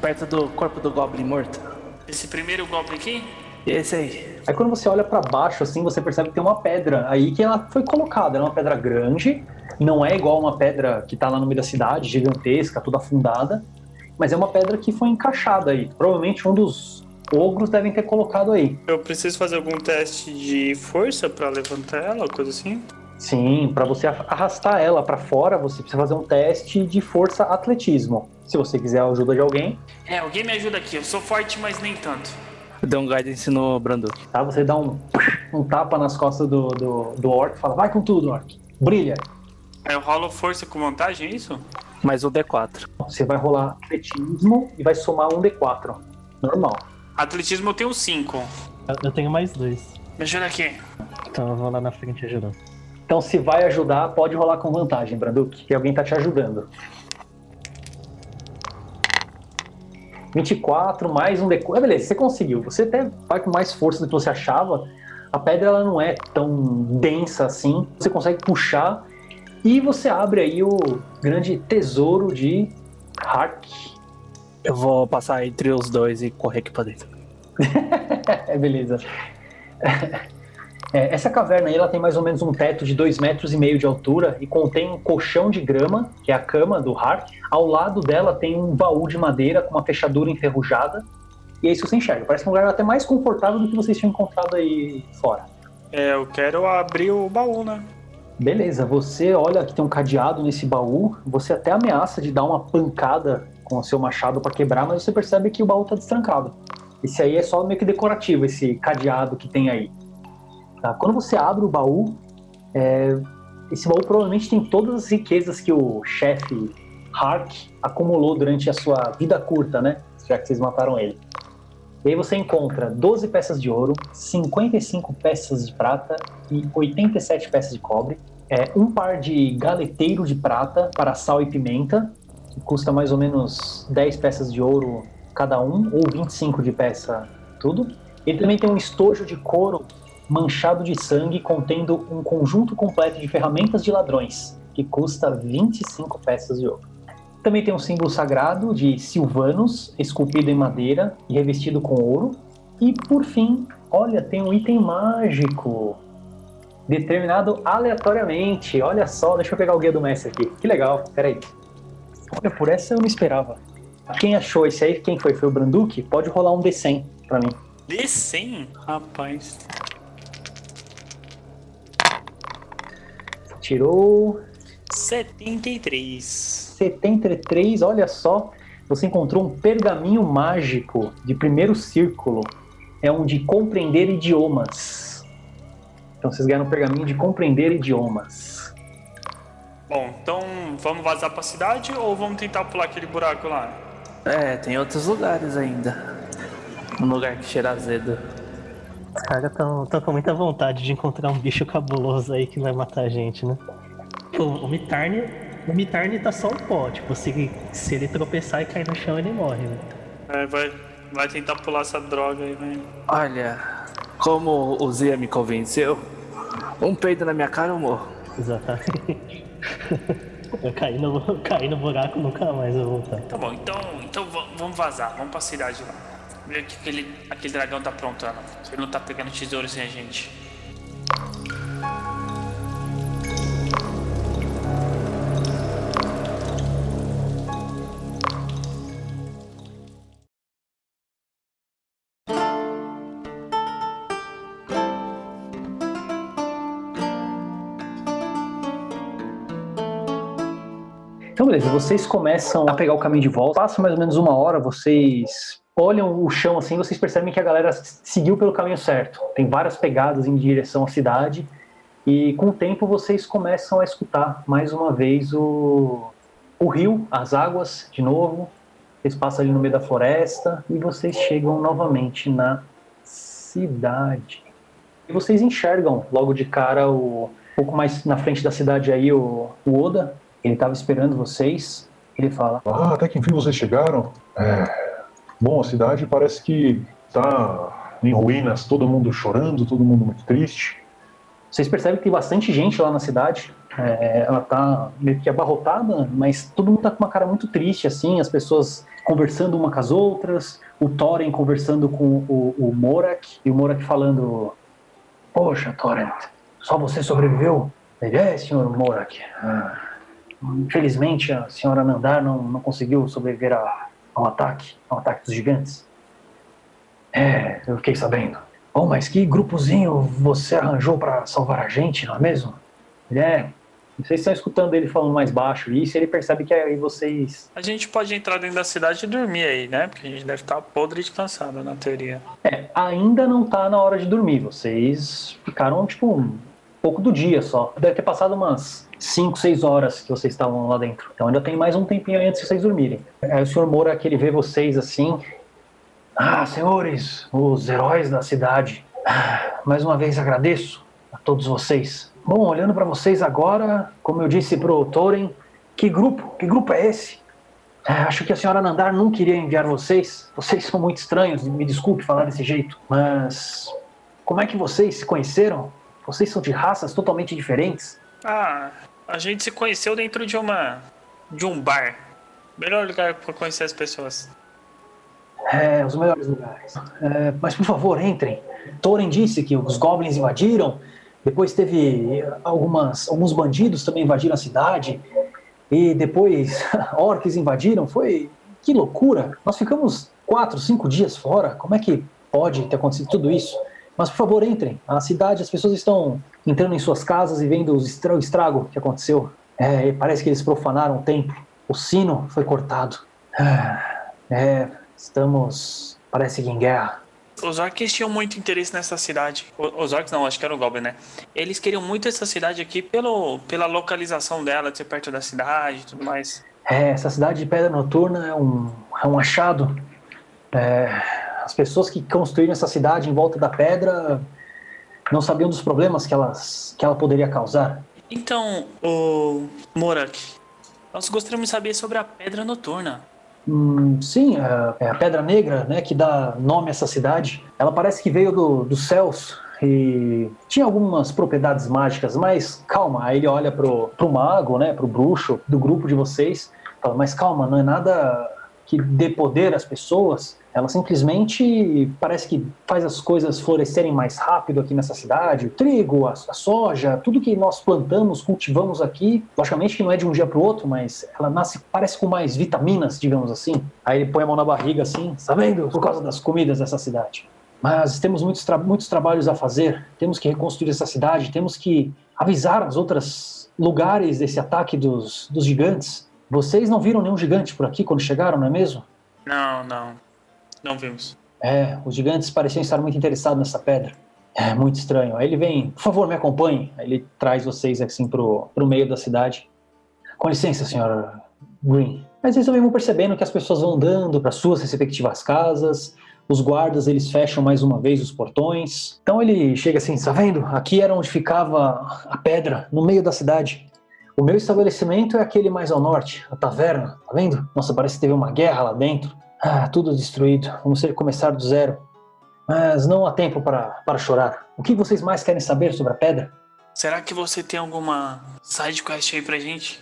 perto do corpo do Goblin morto. Esse primeiro golpe aqui, Esse aí. Aí quando você olha pra baixo, assim, você percebe que tem uma pedra aí que ela foi colocada. Ela é uma pedra grande, não é igual uma pedra que tá lá no meio da cidade, gigantesca, toda afundada, mas é uma pedra que foi encaixada aí. Provavelmente um dos ogros devem ter colocado aí. Eu preciso fazer algum teste de força pra levantar ela, coisa assim? Sim, para você arrastar ela para fora, você precisa fazer um teste de força atletismo. Se você quiser a ajuda de alguém, É, alguém me ajuda aqui. Eu sou forte, mas nem tanto. Deu um guidance no Branduk. tá? Você dá um, um tapa nas costas do, do, do orc e fala, vai com tudo, orc. Brilha. É, Eu rolo força com vantagem, é isso? Mais o D4. Você vai rolar atletismo e vai somar um D4. Normal. Atletismo eu tenho 5. Eu, eu tenho mais dois. Me ajuda aqui. Então eu vou lá na frente ajudar. Então, se vai ajudar, pode rolar com vantagem, Branduk, que alguém tá te ajudando. 24, mais um D4. Ah, beleza, você conseguiu. Você até vai com mais força do que você achava. A pedra ela não é tão densa assim. Você consegue puxar e você abre aí o grande tesouro de Hark. Eu vou passar entre os dois e correr aqui pra dentro. *laughs* É, beleza. É, essa caverna aí ela tem mais ou menos um teto de 2 metros e meio de altura e contém um colchão de grama, que é a cama do Hark. Ao lado dela tem um baú de madeira com uma fechadura enferrujada. E é isso que você enxerga. Parece um lugar até mais confortável do que vocês tinham encontrado aí fora. É, eu quero abrir o baú, né? Beleza, você olha que tem um cadeado nesse baú, você até ameaça de dar uma pancada com o seu machado para quebrar, mas você percebe que o baú tá destrancado. Esse aí é só meio que decorativo, esse cadeado que tem aí. Tá? Quando você abre o baú, é, esse baú provavelmente tem todas as riquezas que o chefe Hark acumulou durante a sua vida curta, né? Já que vocês mataram ele. E aí você encontra 12 peças de ouro, 55 peças de prata e 87 peças de cobre. É, um par de galeteiro de prata para sal e pimenta, que custa mais ou menos 10 peças de ouro cada um, ou 25 de peça tudo. Ele também tem um estojo de couro manchado de sangue contendo um conjunto completo de ferramentas de ladrões, que custa 25 peças de ouro. Também tem um símbolo sagrado de Silvanus, esculpido em madeira e revestido com ouro. E por fim, olha, tem um item mágico, determinado aleatoriamente. Olha só, deixa eu pegar o guia do mestre aqui. Que legal, peraí. Olha, por essa eu não esperava. Quem achou esse aí? Quem foi? Foi o Branduque? Pode rolar um D100 pra mim. D100? Rapaz. Tirou 73. 73, olha só. Você encontrou um pergaminho mágico de primeiro círculo. É um de compreender idiomas. Então vocês ganharam um pergaminho de compreender idiomas. Bom, então vamos vazar pra cidade ou vamos tentar pular aquele buraco lá? É, tem outros lugares ainda. Um lugar que cheira azedo. Os caras tão, tão com muita vontade de encontrar um bicho cabuloso aí que vai matar a gente, né? O, o Mitarne. O Mitarne tá só um pó, tipo, se, se ele tropeçar e cair no chão, ele morre, né? É, vai, vai tentar pular essa droga aí, velho. Olha, como o Zia me convenceu, um peido na minha cara eu morro. Exatamente. *laughs* Eu caí no, eu caí no buraco, nunca mais eu vou voltar. Tá bom, então, então va- vamos vazar, vamos pra cidade lá. Ver o que aquele, aquele dragão tá aprontando. Se ele não tá pegando tesouro sem a gente. Então, beleza, vocês começam a pegar o caminho de volta. Passa mais ou menos uma hora, vocês olham o chão assim, vocês percebem que a galera seguiu pelo caminho certo. Tem várias pegadas em direção à cidade. E com o tempo vocês começam a escutar mais uma vez o, o rio, as águas de novo. Vocês passam ali no meio da floresta e vocês chegam novamente na cidade. E vocês enxergam logo de cara o um pouco mais na frente da cidade aí o, o Oda. Ele estava esperando vocês. Ele fala: Ah, até que enfim vocês chegaram. É, Bom, a cidade parece que tá em ruínas, todo mundo chorando, todo mundo muito triste. Vocês percebem que tem bastante gente lá na cidade. É, ela tá meio que abarrotada, mas todo mundo tá com uma cara muito triste, assim, as pessoas conversando uma com as outras, o Thorin conversando com o, o Morak, e o Morak falando: Poxa, Thorin, só você sobreviveu? Ele é, senhor Morak. Ah, infelizmente a senhora Nandar não, não conseguiu sobreviver a, ao ataque, ao ataque dos gigantes. É, eu fiquei sabendo. Bom, mas que grupozinho você arranjou pra salvar a gente, não é mesmo? É, vocês estão escutando ele falando mais baixo isso, ele percebe que aí vocês. A gente pode entrar dentro da cidade e dormir aí, né? Porque a gente deve estar podre de cansado, na teoria. É, ainda não tá na hora de dormir. Vocês ficaram, tipo, um pouco do dia só. Deve ter passado umas 5, 6 horas que vocês estavam lá dentro. Então ainda tem mais um tempinho antes de vocês dormirem. Aí o senhor Moura, que ele vê vocês assim. Ah, senhores, os heróis da cidade. Ah, Mais uma vez agradeço a todos vocês. Bom, olhando para vocês agora, como eu disse pro Thorin, que grupo? Que grupo é esse? É, acho que a senhora Nandar não queria enviar vocês. Vocês são muito estranhos, me desculpe falar desse jeito. Mas como é que vocês se conheceram? Vocês são de raças totalmente diferentes. Ah, a gente se conheceu dentro de uma. de um bar. Melhor lugar pra conhecer as pessoas. É, os melhores lugares. É, mas por favor, entrem. Thorin disse que os goblins invadiram. Depois teve algumas, alguns bandidos também invadiram a cidade. E depois *laughs* orcs invadiram. Foi. Que loucura! Nós ficamos quatro, cinco dias fora. Como é que pode ter acontecido tudo isso? Mas por favor, entrem. A cidade, as pessoas estão entrando em suas casas e vendo o estrago que aconteceu. É, parece que eles profanaram o templo. O sino foi cortado. Ah, É, estamos. Parece que em guerra. Os orcs tinham muito interesse nessa cidade. Os orcs não, acho que era o Goblin, né? Eles queriam muito essa cidade aqui pelo, pela localização dela, de ser perto da cidade e tudo mais. É, essa cidade de Pedra Noturna é um, é um achado. É, as pessoas que construíram essa cidade em volta da pedra não sabiam dos problemas que, elas, que ela poderia causar. Então, o Morak, nós gostaríamos de saber sobre a Pedra Noturna. Hum, sim, é, é a Pedra Negra, né, que dá nome a essa cidade. Ela parece que veio do, dos céus e tinha algumas propriedades mágicas, mas calma. Aí ele olha pro, pro mago, né, pro bruxo do grupo de vocês, fala, mas calma, não é nada que dê poder às pessoas. Ela simplesmente parece que faz as coisas florescerem mais rápido aqui nessa cidade. O trigo, a, a soja, tudo que nós plantamos, cultivamos aqui, logicamente que não é de um dia para o outro, mas ela nasce, parece com mais vitaminas, digamos assim. Aí ele põe a mão na barriga assim, tá vendo? Por causa das comidas dessa cidade. Mas temos muitos, tra- muitos trabalhos a fazer, temos que reconstruir essa cidade, temos que avisar as outras lugares desse ataque dos, dos gigantes. Vocês não viram nenhum gigante por aqui quando chegaram, não é mesmo? Não, não. Não vimos. É, os gigantes pareciam estar muito interessados nessa pedra. É muito estranho. Aí ele vem, por favor, me acompanhe. Aí ele traz vocês assim pro, pro meio da cidade. Com licença, senhora Green. Mas eles também vão percebendo que as pessoas vão andando para suas respectivas casas. Os guardas, eles fecham mais uma vez os portões. Então ele chega assim, tá vendo? Aqui era onde ficava a pedra, no meio da cidade. O meu estabelecimento é aquele mais ao norte, a taverna, tá vendo? Nossa, parece que teve uma guerra lá dentro. Ah, tudo destruído. Vamos ter que começar do zero. Mas não há tempo para, para chorar. O que vocês mais querem saber sobre a pedra? Será que você tem alguma side quest aí pra gente?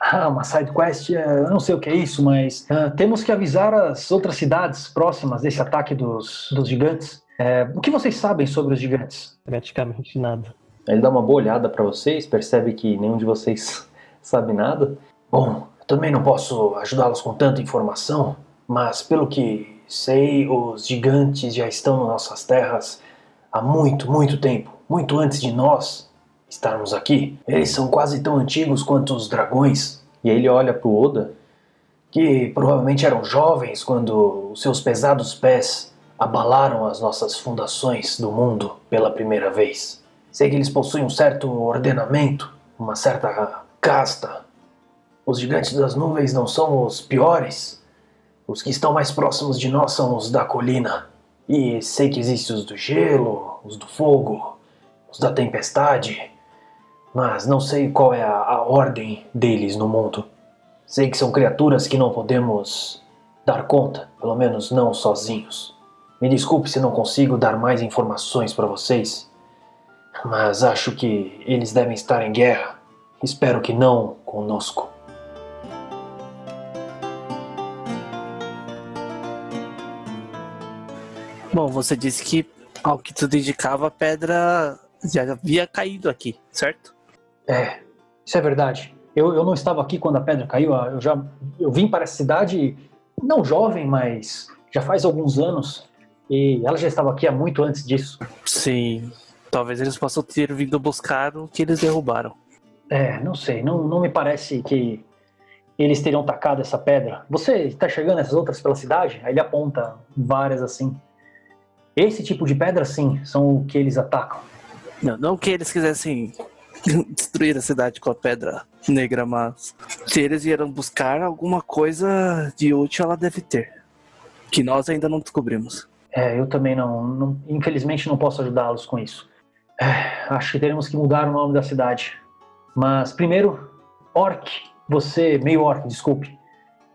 Ah, uma side quest, eh, eu não sei o que é isso, mas ah, temos que avisar as outras cidades próximas desse ataque dos, dos gigantes. Eh, o que vocês sabem sobre os gigantes? Praticamente nada. Ele dá uma boa olhada pra vocês, percebe que nenhum de vocês *laughs* sabe nada. Bom, também não posso ajudá-los com tanta informação, mas pelo que sei, os gigantes já estão nas nossas terras há muito, muito tempo. Muito antes de nós estarmos aqui. Eles são quase tão antigos quanto os dragões. E aí ele olha pro Oda. que provavelmente eram jovens quando os seus pesados pés abalaram as nossas fundações do mundo pela primeira vez. Sei que eles possuem um certo ordenamento, uma certa casta. Os gigantes das nuvens não são os piores. Os que estão mais próximos de nós são os da colina. E sei que existem os do gelo, os do fogo, os da tempestade, mas não sei qual é a, a ordem deles no mundo. Sei que são criaturas que não podemos dar conta, pelo menos não sozinhos. Me desculpe se não consigo dar mais informações para vocês, mas acho que eles devem estar em guerra. Espero que não conosco. Bom, você disse que, ao que tudo indicava, a pedra já havia caído aqui, certo? É, isso é verdade. Eu, eu não estava aqui quando a pedra caiu. Eu já eu vim para essa cidade não jovem, mas já faz alguns anos. E ela já estava aqui há muito antes disso. Sim. Talvez eles possam ter vindo buscar o que eles derrubaram. É, não sei. Não, não me parece que eles teriam tacado essa pedra. Você está chegando essas outras pela cidade? Aí ele aponta várias assim. Esse tipo de pedra, sim, são o que eles atacam. Não, não que eles quisessem *laughs* destruir a cidade com a pedra negra, mas se eles vieram buscar alguma coisa de útil, ela deve ter. Que nós ainda não descobrimos. É, eu também não, não infelizmente não posso ajudá-los com isso. É, acho que teremos que mudar o nome da cidade. Mas primeiro, Orc, você, meio Orc, desculpe.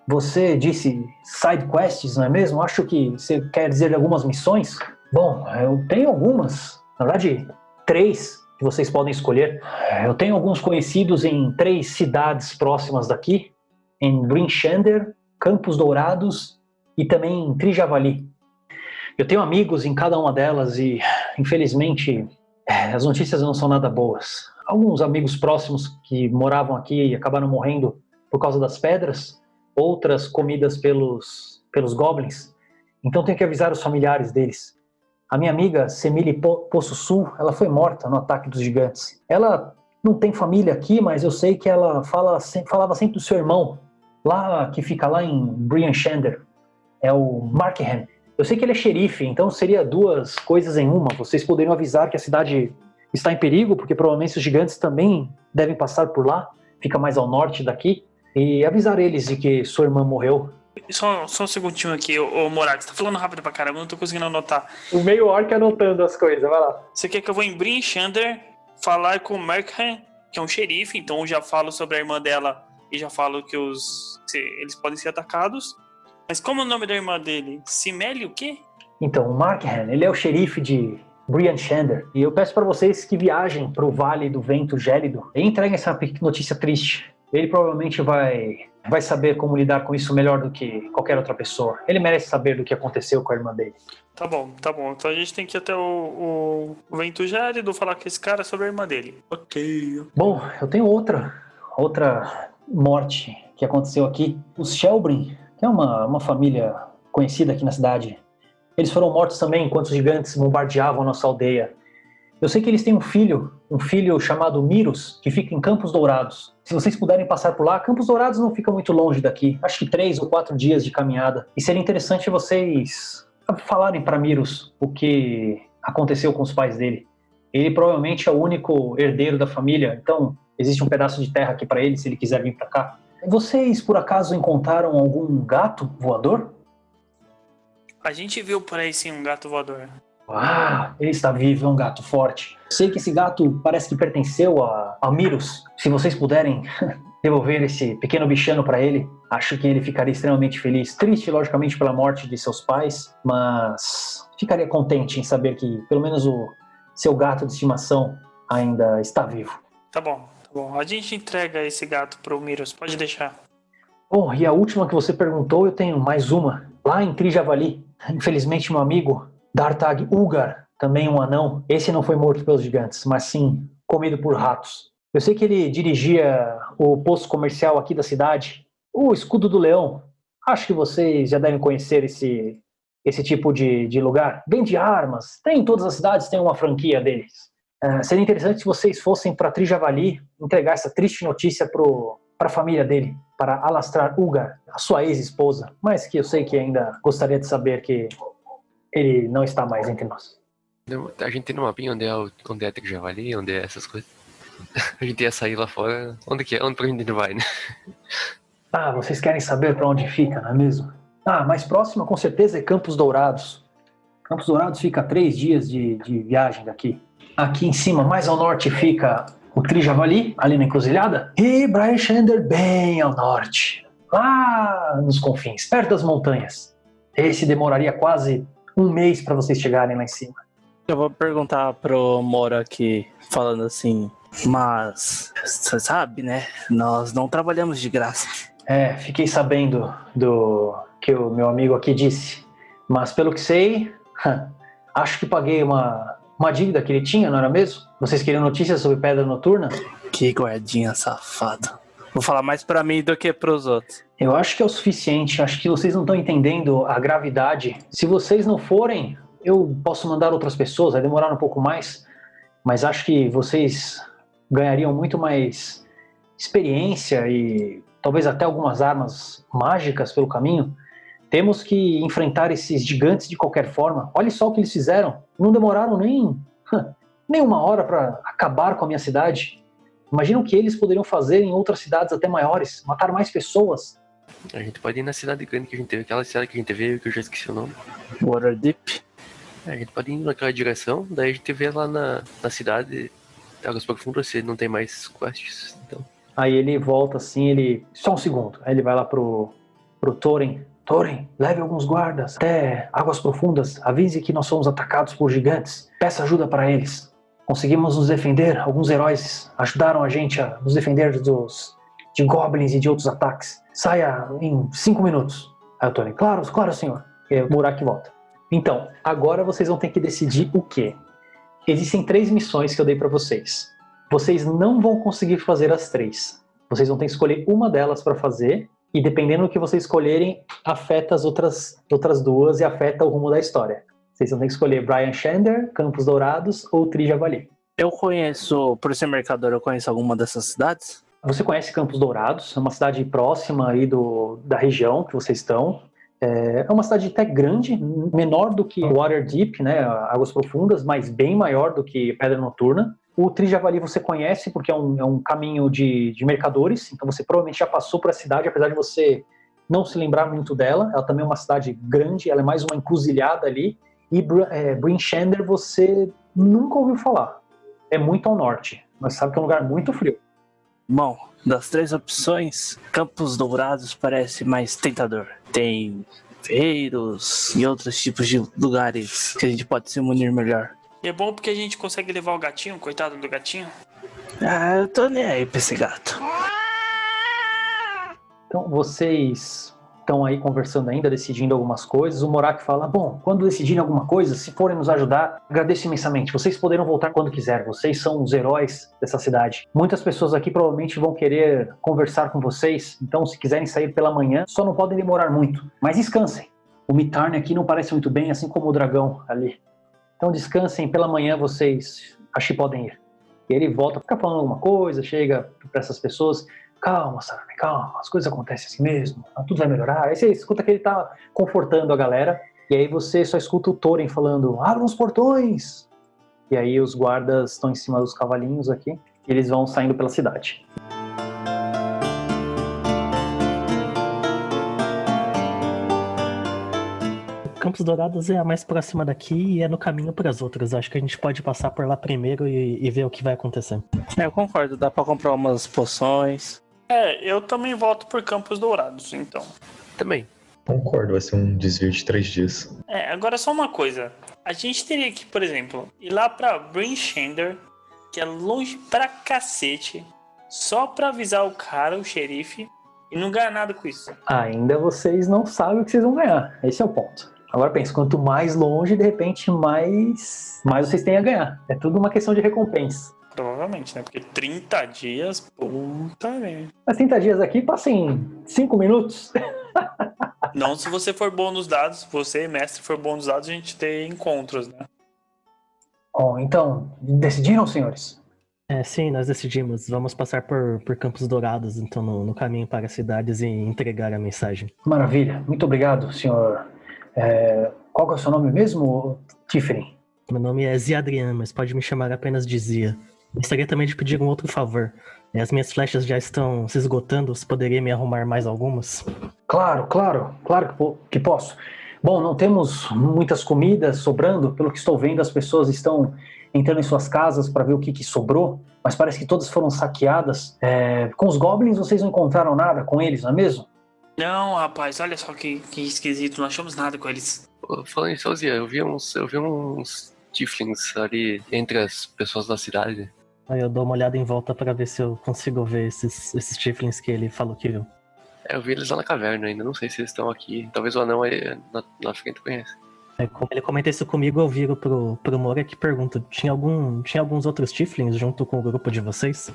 Você disse side quests, não é mesmo? Acho que você quer dizer algumas missões. Bom, eu tenho algumas. Na verdade, três que vocês podem escolher. Eu tenho alguns conhecidos em três cidades próximas daqui, em Brinchander, Campos Dourados e também em Trijavali. Eu tenho amigos em cada uma delas e, infelizmente, é, as notícias não são nada boas. Alguns amigos próximos que moravam aqui e acabaram morrendo por causa das pedras, outras comidas pelos, pelos goblins. Então tenho que avisar os familiares deles. A minha amiga Semile Poço Sul, ela foi morta no ataque dos gigantes. Ela não tem família aqui, mas eu sei que ela fala, falava sempre do seu irmão, lá que fica lá em Brian Shander. É o Markham. Eu sei que ele é xerife, então seria duas coisas em uma. Vocês poderiam avisar que a cidade está em perigo, porque provavelmente os gigantes também devem passar por lá, fica mais ao norte daqui, e avisar eles de que sua irmã morreu. Só, só um segundinho aqui, ô, ô você tá falando rápido pra caramba, eu não tô conseguindo anotar. O meio orc anotando as coisas, vai lá. Você quer que eu vou em Brin Shander falar com o Merkham, que é um xerife, então eu já falo sobre a irmã dela e já falo que os eles podem ser atacados. Mas como é o nome da irmã dele? Simeli o quê? Então, o Markham, ele é o xerife de Brian Shander. E eu peço para vocês que viajem para o Vale do Vento Gélido e entreguem essa notícia triste. Ele provavelmente vai, vai saber como lidar com isso melhor do que qualquer outra pessoa. Ele merece saber do que aconteceu com a irmã dele. Tá bom, tá bom. Então a gente tem que ir até o, o, Vento Gélido falar com esse cara sobre a irmã dele. Ok. Bom, eu tenho outra, outra morte que aconteceu aqui. Os Shelbrin é uma, uma família conhecida aqui na cidade. Eles foram mortos também enquanto os gigantes bombardeavam a nossa aldeia. Eu sei que eles têm um filho, um filho chamado Miros, que fica em Campos Dourados. Se vocês puderem passar por lá, Campos Dourados não fica muito longe daqui. Acho que três ou quatro dias de caminhada. E seria interessante vocês falarem para Miros o que aconteceu com os pais dele. Ele provavelmente é o único herdeiro da família, então existe um pedaço de terra aqui para ele se ele quiser vir para cá. Vocês, por acaso, encontraram algum gato voador? A gente viu por aí sim um gato voador. Ah, ele está vivo, é um gato forte. Sei que esse gato parece que pertenceu a, a Miros. Se vocês puderem *laughs* devolver esse pequeno bichano para ele, acho que ele ficaria extremamente feliz. Triste, logicamente, pela morte de seus pais, mas ficaria contente em saber que pelo menos o seu gato de estimação ainda está vivo. Tá bom. Bom, a gente entrega esse gato pro Miros, pode deixar. Bom, e a última que você perguntou, eu tenho mais uma. Lá em Trijavali, infelizmente meu amigo, Dartag Ugar, também um anão, esse não foi morto pelos gigantes, mas sim comido por ratos. Eu sei que ele dirigia o posto comercial aqui da cidade, o Escudo do Leão. Acho que vocês já devem conhecer esse, esse tipo de, de lugar. Vende armas, tem em todas as cidades, tem uma franquia deles. Uh, seria interessante se vocês fossem para Trijavali entregar essa triste notícia para a família dele, para alastrar Ugar, a sua ex-esposa, mas que eu sei que ainda gostaria de saber que ele não está mais entre nós. A gente tem no mapinha onde é, onde é Trijavali, onde é essas coisas. *laughs* A gente ia sair lá fora. Onde que é? Onde pra gente vai, né? *laughs* Ah, vocês querem saber para onde fica, não é mesmo? Ah, mais próxima com certeza é Campos Dourados. Campos Dourados fica a três dias de, de viagem daqui. Aqui em cima, mais ao norte, fica o Trijavali, ali na encruzilhada, e Brainshander bem ao norte, lá nos confins, perto das montanhas. Esse demoraria quase um mês para vocês chegarem lá em cima. Eu vou perguntar pro Mora aqui, falando assim, mas você sabe, né? Nós não trabalhamos de graça. É, fiquei sabendo do que o meu amigo aqui disse, mas pelo que sei, *laughs* acho que paguei uma uma dívida que ele tinha, não era mesmo? Vocês queriam notícias sobre Pedra Noturna? Que guardinha safado. Vou falar mais para mim do que para os outros. Eu acho que é o suficiente. Acho que vocês não estão entendendo a gravidade. Se vocês não forem eu posso mandar outras pessoas, vai demorar um pouco mais, mas acho que vocês ganhariam muito mais experiência e talvez até algumas armas mágicas pelo caminho. Temos que enfrentar esses gigantes de qualquer forma. Olha só o que eles fizeram. Não demoraram nem, nem uma hora para acabar com a minha cidade. Imagina o que eles poderiam fazer em outras cidades até maiores, matar mais pessoas. A gente pode ir na cidade grande que a gente teve, aquela cidade que a gente veio, que eu já esqueci o nome. Waterdeep. É, a gente pode ir naquela direção, daí a gente vê lá na, na cidade de Águas Profundas se não tem mais quests. Então, Aí ele volta assim, ele. Só um segundo. Aí ele vai lá pro, pro Thorin. Thorin, leve alguns guardas até águas profundas. Avise que nós somos atacados por gigantes. Peça ajuda para eles. Conseguimos nos defender. Alguns heróis ajudaram a gente a nos defender dos de goblins e de outros ataques. Saia em cinco minutos. Aí o Thorin, claro, claro, senhor. E o Murak volta. Então, agora vocês vão ter que decidir o quê? Existem três missões que eu dei para vocês. Vocês não vão conseguir fazer as três. Vocês vão ter que escolher uma delas para fazer e dependendo do que vocês escolherem, afeta as outras, outras duas e afeta o rumo da história. Vocês vão ter que escolher Brian Shander, Campos Dourados ou Trijavali. Eu conheço, por ser mercador, eu conheço alguma dessas cidades? Você conhece Campos Dourados, é uma cidade próxima aí do, da região que vocês estão. É é uma cidade até grande, menor do que Waterdeep, né, Águas Profundas, mas bem maior do que Pedra Noturna. O Trijavali você conhece porque é um, é um caminho de, de mercadores, então você provavelmente já passou por a cidade, apesar de você não se lembrar muito dela. Ela também é uma cidade grande, ela é mais uma encruzilhada ali. E é, você nunca ouviu falar. É muito ao norte, mas sabe que é um lugar muito frio. Bom, das três opções, Campos Dourados parece mais tentador. Tem feiros e outros tipos de lugares que a gente pode se munir melhor. E é bom porque a gente consegue levar o gatinho, coitado do gatinho. Ah, eu tô nem aí pra esse gato. Então vocês estão aí conversando ainda, decidindo algumas coisas. O Morak fala: Bom, quando decidirem alguma coisa, se forem nos ajudar, agradeço imensamente. Vocês poderão voltar quando quiser. Vocês são os heróis dessa cidade. Muitas pessoas aqui provavelmente vão querer conversar com vocês. Então, se quiserem sair pela manhã, só não podem demorar muito. Mas descansem. O Mitarne aqui não parece muito bem, assim como o dragão ali. Então descansem, pela manhã vocês acho que podem ir. E ele volta, fica falando alguma coisa, chega para essas pessoas, calma, Sarne, calma, as coisas acontecem assim mesmo, tudo vai melhorar. Aí você escuta que ele tá confortando a galera, e aí você só escuta o Thorin falando, abram os portões! E aí os guardas estão em cima dos cavalinhos aqui, e eles vão saindo pela cidade. Campos Dourados é a mais próxima daqui e é no caminho para as outras. Acho que a gente pode passar por lá primeiro e, e ver o que vai acontecer. É, eu concordo, dá pra comprar umas poções. É, eu também voto por Campos Dourados, então. também. Concordo, vai ser um desvio de três dias. É, agora só uma coisa. A gente teria que, por exemplo, ir lá pra Brinchander, que é longe pra cacete, só pra avisar o cara, o xerife, e não ganhar nada com isso. Ainda vocês não sabem o que vocês vão ganhar. Esse é o ponto. Agora pensa, quanto mais longe, de repente, mais, mais vocês têm a ganhar. É tudo uma questão de recompensa. Provavelmente, né? Porque 30 dias, puta merda. Mas 30 dias aqui passa em 5 minutos. *laughs* Não se você for bom nos dados, você, mestre, for bom nos dados, a gente tem encontros, né? Bom, então, decidiram, senhores? É, sim, nós decidimos. Vamos passar por, por Campos Dourados, então, no, no caminho para as cidades e entregar a mensagem. Maravilha. Muito obrigado, senhor. É, qual é o seu nome mesmo, Tifrin? Meu nome é Zia Adrian, mas pode me chamar apenas de Zia. Gostaria também de pedir um outro favor. É, As minhas flechas já estão se esgotando, você poderia me arrumar mais algumas? Claro, claro, claro que, po- que posso. Bom, não temos muitas comidas sobrando. Pelo que estou vendo, as pessoas estão entrando em suas casas para ver o que, que sobrou, mas parece que todas foram saqueadas. É, com os goblins, vocês não encontraram nada com eles, não é mesmo? Não, rapaz, olha só que, que esquisito, não achamos nada com eles. Falando em Zia, eu vi uns, eu vi uns tieflings ali entre as pessoas da cidade. Aí eu dou uma olhada em volta para ver se eu consigo ver esses, esses tieflings que ele falou que viu. É, eu vi eles lá na caverna ainda, não sei se eles estão aqui. Talvez o anão aí na, na frente conheça. É, como ele comenta isso comigo, eu viro pro, pro Moura que pergunta: tinha, algum, tinha alguns outros tieflings junto com o grupo de vocês?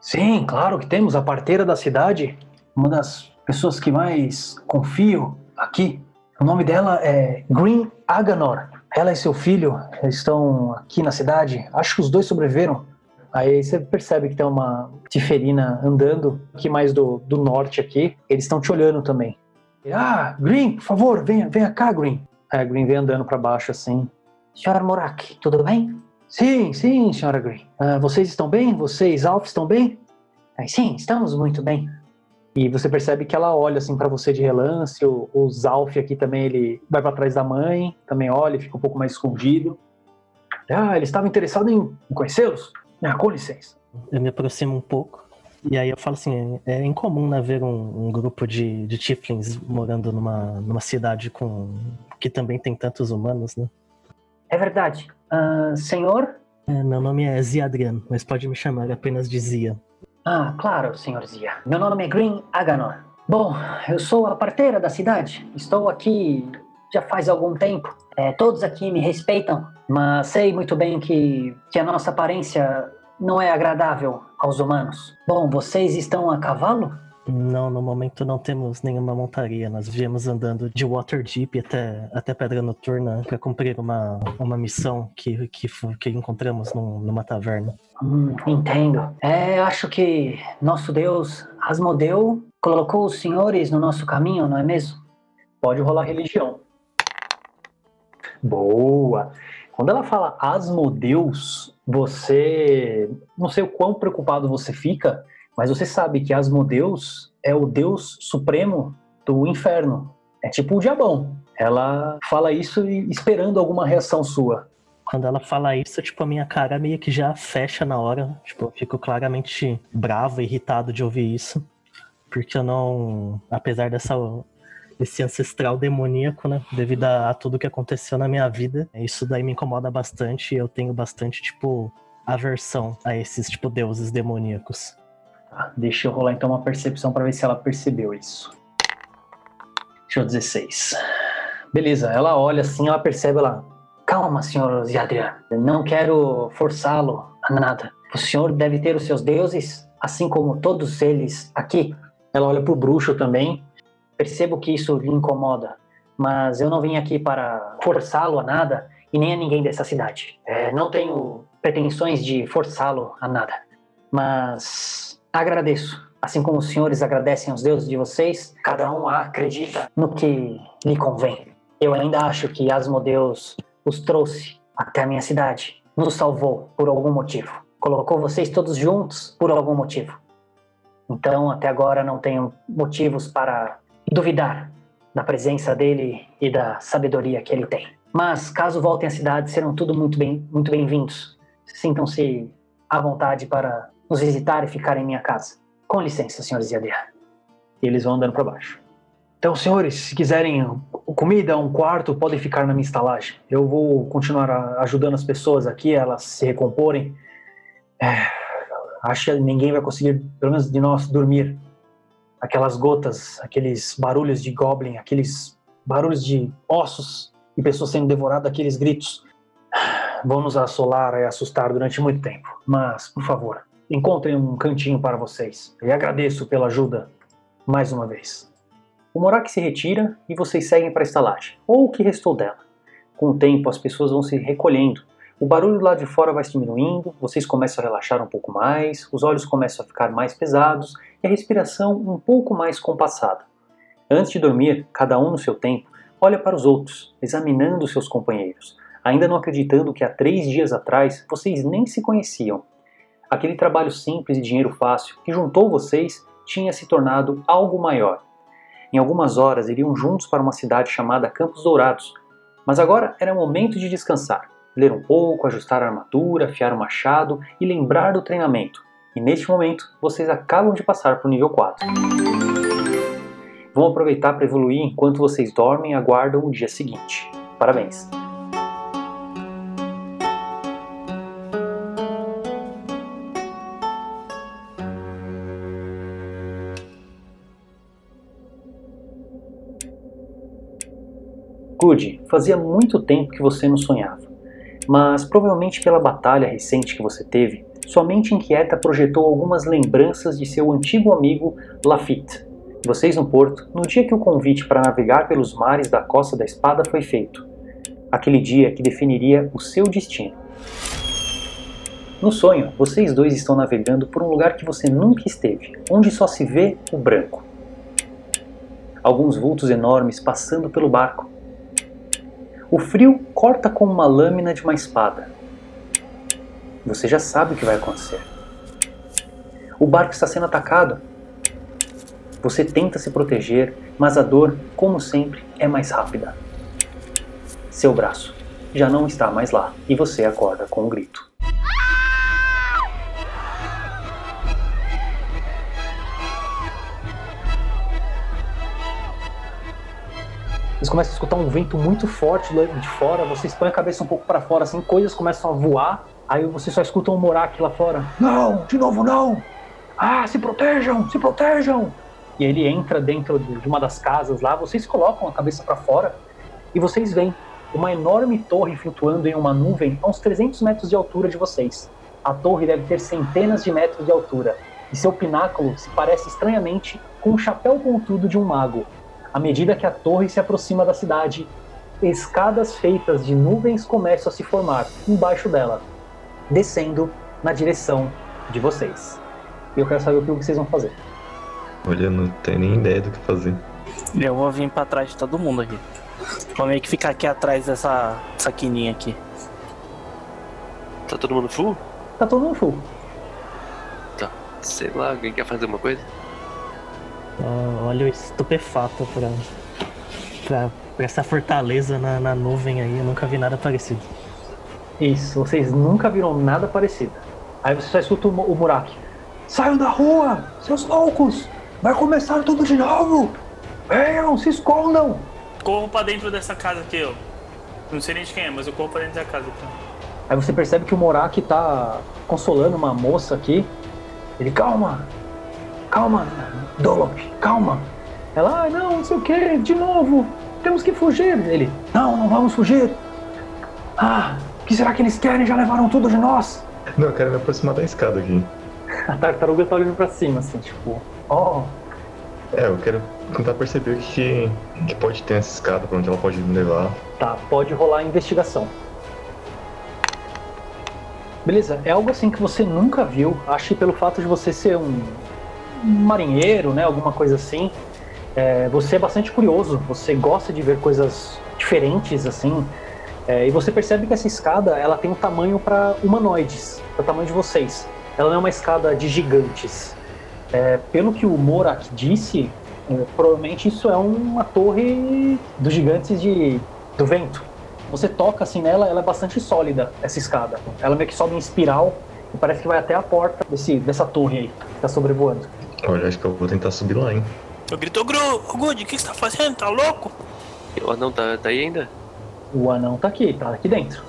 Sim, claro que temos. A parteira da cidade, uma das pessoas que mais confio aqui. O nome dela é Green Aganor. ela e seu filho estão aqui na cidade. Acho que os dois sobreviveram. Aí você percebe que tem uma tiferina andando aqui mais do, do norte aqui. Eles estão te olhando também. Ah, Green, por favor, venha, venha cá, Green. A Green vem andando para baixo assim. Senhora Morak, tudo bem? Sim, sim, senhora Green. Ah, vocês estão bem? Vocês, Alf, estão bem? Ah, sim, estamos muito bem. E você percebe que ela olha assim para você de relance. O, o Zalf aqui também, ele vai para trás da mãe, também olha e fica um pouco mais escondido. Ah, ele estava interessado em conhecê-los? Ah, com licença. Eu me aproximo um pouco. E aí eu falo assim, é incomum né, ver um, um grupo de, de Tiflins morando numa, numa cidade com que também tem tantos humanos, né? É verdade. Ah, senhor? É, meu nome é Zia Adriano, mas pode me chamar apenas de Zia. Ah, claro, senhor Zia. Meu nome é Green Aganor. Bom, eu sou a parteira da cidade. Estou aqui já faz algum tempo. É, todos aqui me respeitam, mas sei muito bem que, que a nossa aparência não é agradável aos humanos. Bom, vocês estão a cavalo? Não, no momento não temos nenhuma montaria. Nós viemos andando de Waterdeep até, até Pedra Noturna para cumprir uma, uma missão que, que, que encontramos num- numa taverna. Hum, entendo. É, acho que nosso Deus, Asmodeu, colocou os senhores no nosso caminho, não é mesmo? Pode rolar religião. Boa! Quando ela fala Asmodeus, você. Não sei o quão preocupado você fica, mas você sabe que Asmodeus é o deus supremo do inferno. É tipo o diabão. Ela fala isso esperando alguma reação sua. Quando ela fala isso, tipo, a minha cara meio que já fecha na hora. Tipo, eu fico claramente bravo, irritado de ouvir isso. Porque eu não. Apesar dessa. Esse ancestral demoníaco, né? Devido a, a tudo que aconteceu na minha vida. Isso daí me incomoda bastante e eu tenho bastante, tipo, aversão a esses, tipo, deuses demoníacos. Tá, deixa eu rolar então uma percepção para ver se ela percebeu isso. Deixa eu 16. Beleza, ela olha assim, ela percebe, ela. Calma, senhor Ziadrian. Não quero forçá-lo a nada. O senhor deve ter os seus deuses, assim como todos eles aqui. Ela olha pro bruxo também. Percebo que isso lhe incomoda, mas eu não vim aqui para forçá-lo a nada e nem a ninguém dessa cidade. É, não tenho pretensões de forçá-lo a nada, mas agradeço. Assim como os senhores agradecem aos deuses de vocês, cada um acredita no que lhe convém. Eu ainda acho que Asmodeus os trouxe até a minha cidade, nos salvou por algum motivo. Colocou vocês todos juntos por algum motivo. Então, até agora, não tenho motivos para duvidar da presença dele e da sabedoria que ele tem. Mas, caso voltem à cidade, serão tudo muito bem, muito bem-vindos. Sintam-se à vontade para nos visitar e ficar em minha casa. Com licença, senhores Yadir. E eles vão andando para baixo. Então, senhores, se quiserem comida, um quarto, podem ficar na minha estalagem. Eu vou continuar ajudando as pessoas aqui, elas se recomporem. É, acho que ninguém vai conseguir, pelo menos de nós, dormir. Aquelas gotas, aqueles barulhos de goblin, aqueles barulhos de ossos e pessoas sendo devoradas, aqueles gritos, vão nos assolar e assustar durante muito tempo. Mas, por favor, encontrem um cantinho para vocês. E agradeço pela ajuda mais uma vez. O Morak se retira e vocês seguem para a estalagem, ou o que restou dela. Com o tempo, as pessoas vão se recolhendo. O barulho lá de fora vai diminuindo, vocês começam a relaxar um pouco mais, os olhos começam a ficar mais pesados e a respiração um pouco mais compassada. Antes de dormir, cada um no seu tempo, olha para os outros, examinando seus companheiros, ainda não acreditando que há três dias atrás vocês nem se conheciam. Aquele trabalho simples e dinheiro fácil que juntou vocês tinha se tornado algo maior. Em algumas horas iriam juntos para uma cidade chamada Campos Dourados, mas agora era momento de descansar, ler um pouco, ajustar a armadura, afiar o machado e lembrar do treinamento. E neste momento vocês acabam de passar para o nível 4. Vão aproveitar para evoluir enquanto vocês dormem e aguardam o dia seguinte. Parabéns! Good, fazia muito tempo que você não sonhava, mas provavelmente pela batalha recente que você teve, sua mente inquieta projetou algumas lembranças de seu antigo amigo Lafitte. Vocês no porto, no dia que o convite para navegar pelos mares da Costa da Espada foi feito. aquele dia que definiria o seu destino. No sonho, vocês dois estão navegando por um lugar que você nunca esteve, onde só se vê o branco. Alguns vultos enormes passando pelo barco. O frio corta com uma lâmina de uma espada. Você já sabe o que vai acontecer. O barco está sendo atacado. Você tenta se proteger, mas a dor, como sempre, é mais rápida. Seu braço já não está mais lá e você acorda com um grito. Vocês começam a escutar um vento muito forte de fora, vocês põem a cabeça um pouco para fora, assim, coisas começam a voar, aí vocês só escutam um Morak lá fora. Não, de novo não! Ah, se protejam, se protejam! E ele entra dentro de uma das casas lá, vocês colocam a cabeça para fora e vocês veem uma enorme torre flutuando em uma nuvem a uns 300 metros de altura de vocês. A torre deve ter centenas de metros de altura e seu pináculo se parece estranhamente com o chapéu pontudo de um mago. À medida que a torre se aproxima da cidade, escadas feitas de nuvens começam a se formar embaixo dela, descendo na direção de vocês. E eu quero saber o que vocês vão fazer. Olha, eu não tenho nem ideia do que fazer. Eu vou vir pra trás de todo mundo aqui. Vou meio que ficar aqui atrás dessa, dessa quininha aqui. Tá todo mundo full? Tá todo mundo full. Tá. Sei lá, alguém quer fazer uma coisa? Olha o estupefato pra, pra, pra essa fortaleza na, na nuvem aí. Eu nunca vi nada parecido. Isso, vocês nunca viram nada parecido. Aí você só escuta o, o Murak. Saiam da rua, seus loucos! Vai começar tudo de novo! Venham, se escondam! Corro pra dentro dessa casa aqui, ó. Não sei nem de quem é, mas eu corro pra dentro dessa casa aqui. Aí você percebe que o Morak tá consolando uma moça aqui. Ele, calma, calma, Dolop, calma. Ela, ah, não, não sei o que, de novo, temos que fugir. Ele, não, não vamos fugir. Ah, o que será que eles querem? Já levaram tudo de nós. Não, eu quero me aproximar da escada aqui. *laughs* A tartaruga tá olhando pra cima, assim, tipo, ó, É, eu quero tentar perceber o que, que pode ter nessa escada, pra onde ela pode me levar. Tá, pode rolar a investigação. Beleza, é algo assim que você nunca viu. Acho que pelo fato de você ser um marinheiro, né, alguma coisa assim, é, você é bastante curioso. Você gosta de ver coisas diferentes, assim. é, e você percebe que essa escada, ela tem um tamanho para humanoides, o tamanho de vocês. Ela não é uma escada de gigantes. É, pelo que o Morak disse, é, provavelmente isso é uma torre dos gigantes de, do vento. Você toca assim nela, ela é bastante sólida, essa escada. Ela meio que sobe em espiral e parece que vai até a porta desse, dessa torre aí, que tá sobrevoando. Olha, acho que eu vou tentar subir lá, hein? Eu grito, Gru, ô Good, o que você tá fazendo? Tá louco? O anão tá, tá aí ainda? O anão tá aqui, tá aqui dentro.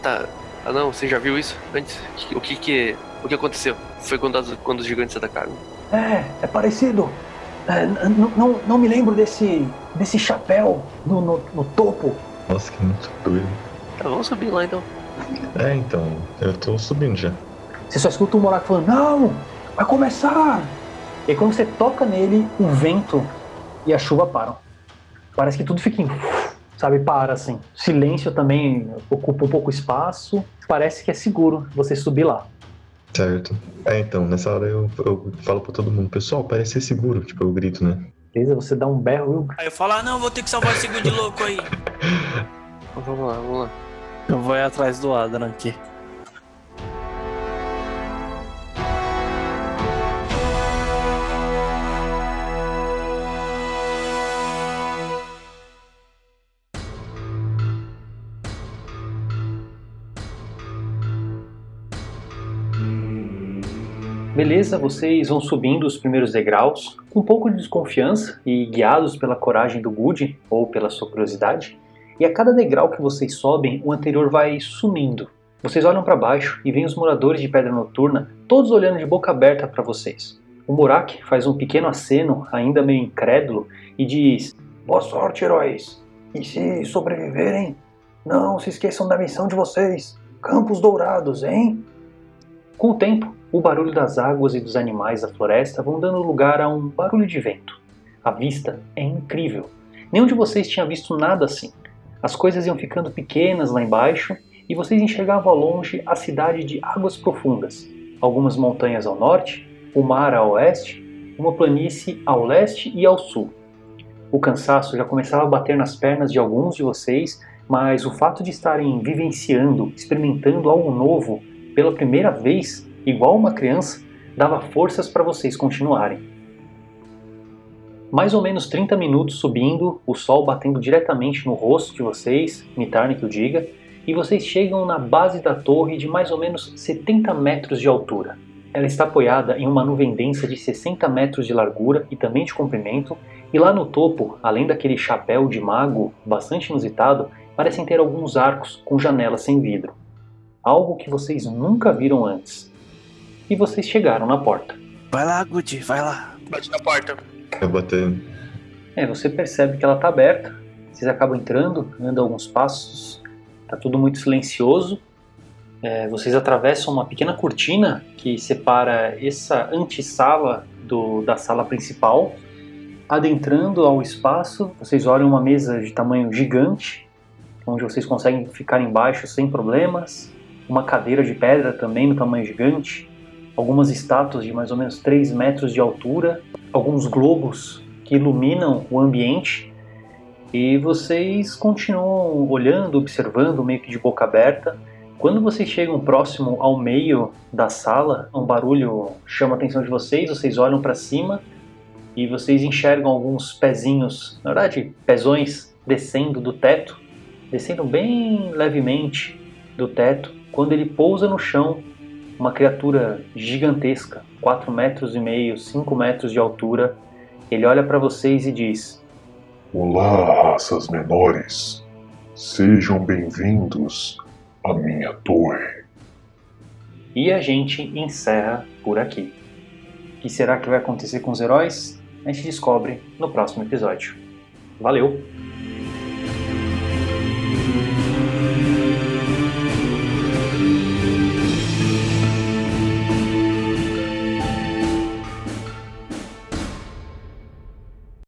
Tá. Ah não, você já viu isso antes? O que que. O que aconteceu? Foi quando, as- quando os gigantes atacaram. É, é parecido. É, não, não me lembro desse, desse chapéu no, no, no topo. Nossa, que muito doido. Tá, vamos subir lá então. É, então, eu tô subindo já. Você só escuta o Morak falando, não, vai começar. E quando você toca nele, o vento e a chuva param. Parece que tudo fica em... Sabe, para assim. Silêncio também ocupa um pouco espaço. Parece que é seguro você subir lá. Certo. É, então, nessa hora eu, eu falo pra todo mundo, pessoal, parece ser seguro. Tipo, eu grito, né? Beleza? Você dá um berro Aí eu falo, ah não, vou ter que salvar esse Good louco aí. *laughs* Então, vamos lá, vamos lá. Eu vou ir atrás do Adran aqui. Beleza, vocês vão subindo os primeiros degraus, com um pouco de desconfiança e guiados pela coragem do Good ou pela sua curiosidade. E a cada degrau que vocês sobem, o anterior vai sumindo. Vocês olham para baixo e veem os moradores de Pedra Noturna todos olhando de boca aberta para vocês. O Murak faz um pequeno aceno, ainda meio incrédulo, e diz: Boa sorte, heróis! E se sobreviverem, não se esqueçam da missão de vocês: Campos Dourados, hein? Com o tempo, o barulho das águas e dos animais da floresta vão dando lugar a um barulho de vento. A vista é incrível. Nenhum de vocês tinha visto nada assim. As coisas iam ficando pequenas lá embaixo e vocês enxergavam ao longe a cidade de Águas Profundas, algumas montanhas ao norte, o mar a oeste, uma planície ao leste e ao sul. O cansaço já começava a bater nas pernas de alguns de vocês, mas o fato de estarem vivenciando, experimentando algo novo pela primeira vez, igual uma criança, dava forças para vocês continuarem. Mais ou menos 30 minutos subindo, o sol batendo diretamente no rosto de vocês, Nitarne que o diga, e vocês chegam na base da torre de mais ou menos 70 metros de altura. Ela está apoiada em uma nuvem densa de 60 metros de largura e também de comprimento, e lá no topo, além daquele chapéu de mago bastante inusitado, parecem ter alguns arcos com janelas sem vidro. Algo que vocês nunca viram antes. E vocês chegaram na porta. Vai lá, Gucci, vai lá. Bate na porta. Eu botei. É, você percebe que ela está aberta. Vocês acabam entrando, andam alguns passos. Tá tudo muito silencioso. É, vocês atravessam uma pequena cortina que separa essa antessala do, da sala principal. Adentrando ao espaço, vocês olham uma mesa de tamanho gigante, onde vocês conseguem ficar embaixo sem problemas. Uma cadeira de pedra também no tamanho gigante. Algumas estátuas de mais ou menos 3 metros de altura. Alguns globos que iluminam o ambiente. E vocês continuam olhando, observando, meio que de boca aberta. Quando vocês chegam próximo ao meio da sala, um barulho chama a atenção de vocês, vocês olham para cima e vocês enxergam alguns pezinhos, na verdade, pezões descendo do teto, descendo bem levemente do teto. Quando ele pousa no chão, uma criatura gigantesca, 4 metros e meio, 5 metros de altura, ele olha para vocês e diz: Olá, raças menores. Sejam bem-vindos à minha torre. E a gente encerra por aqui. O que será que vai acontecer com os heróis? A gente descobre no próximo episódio. Valeu!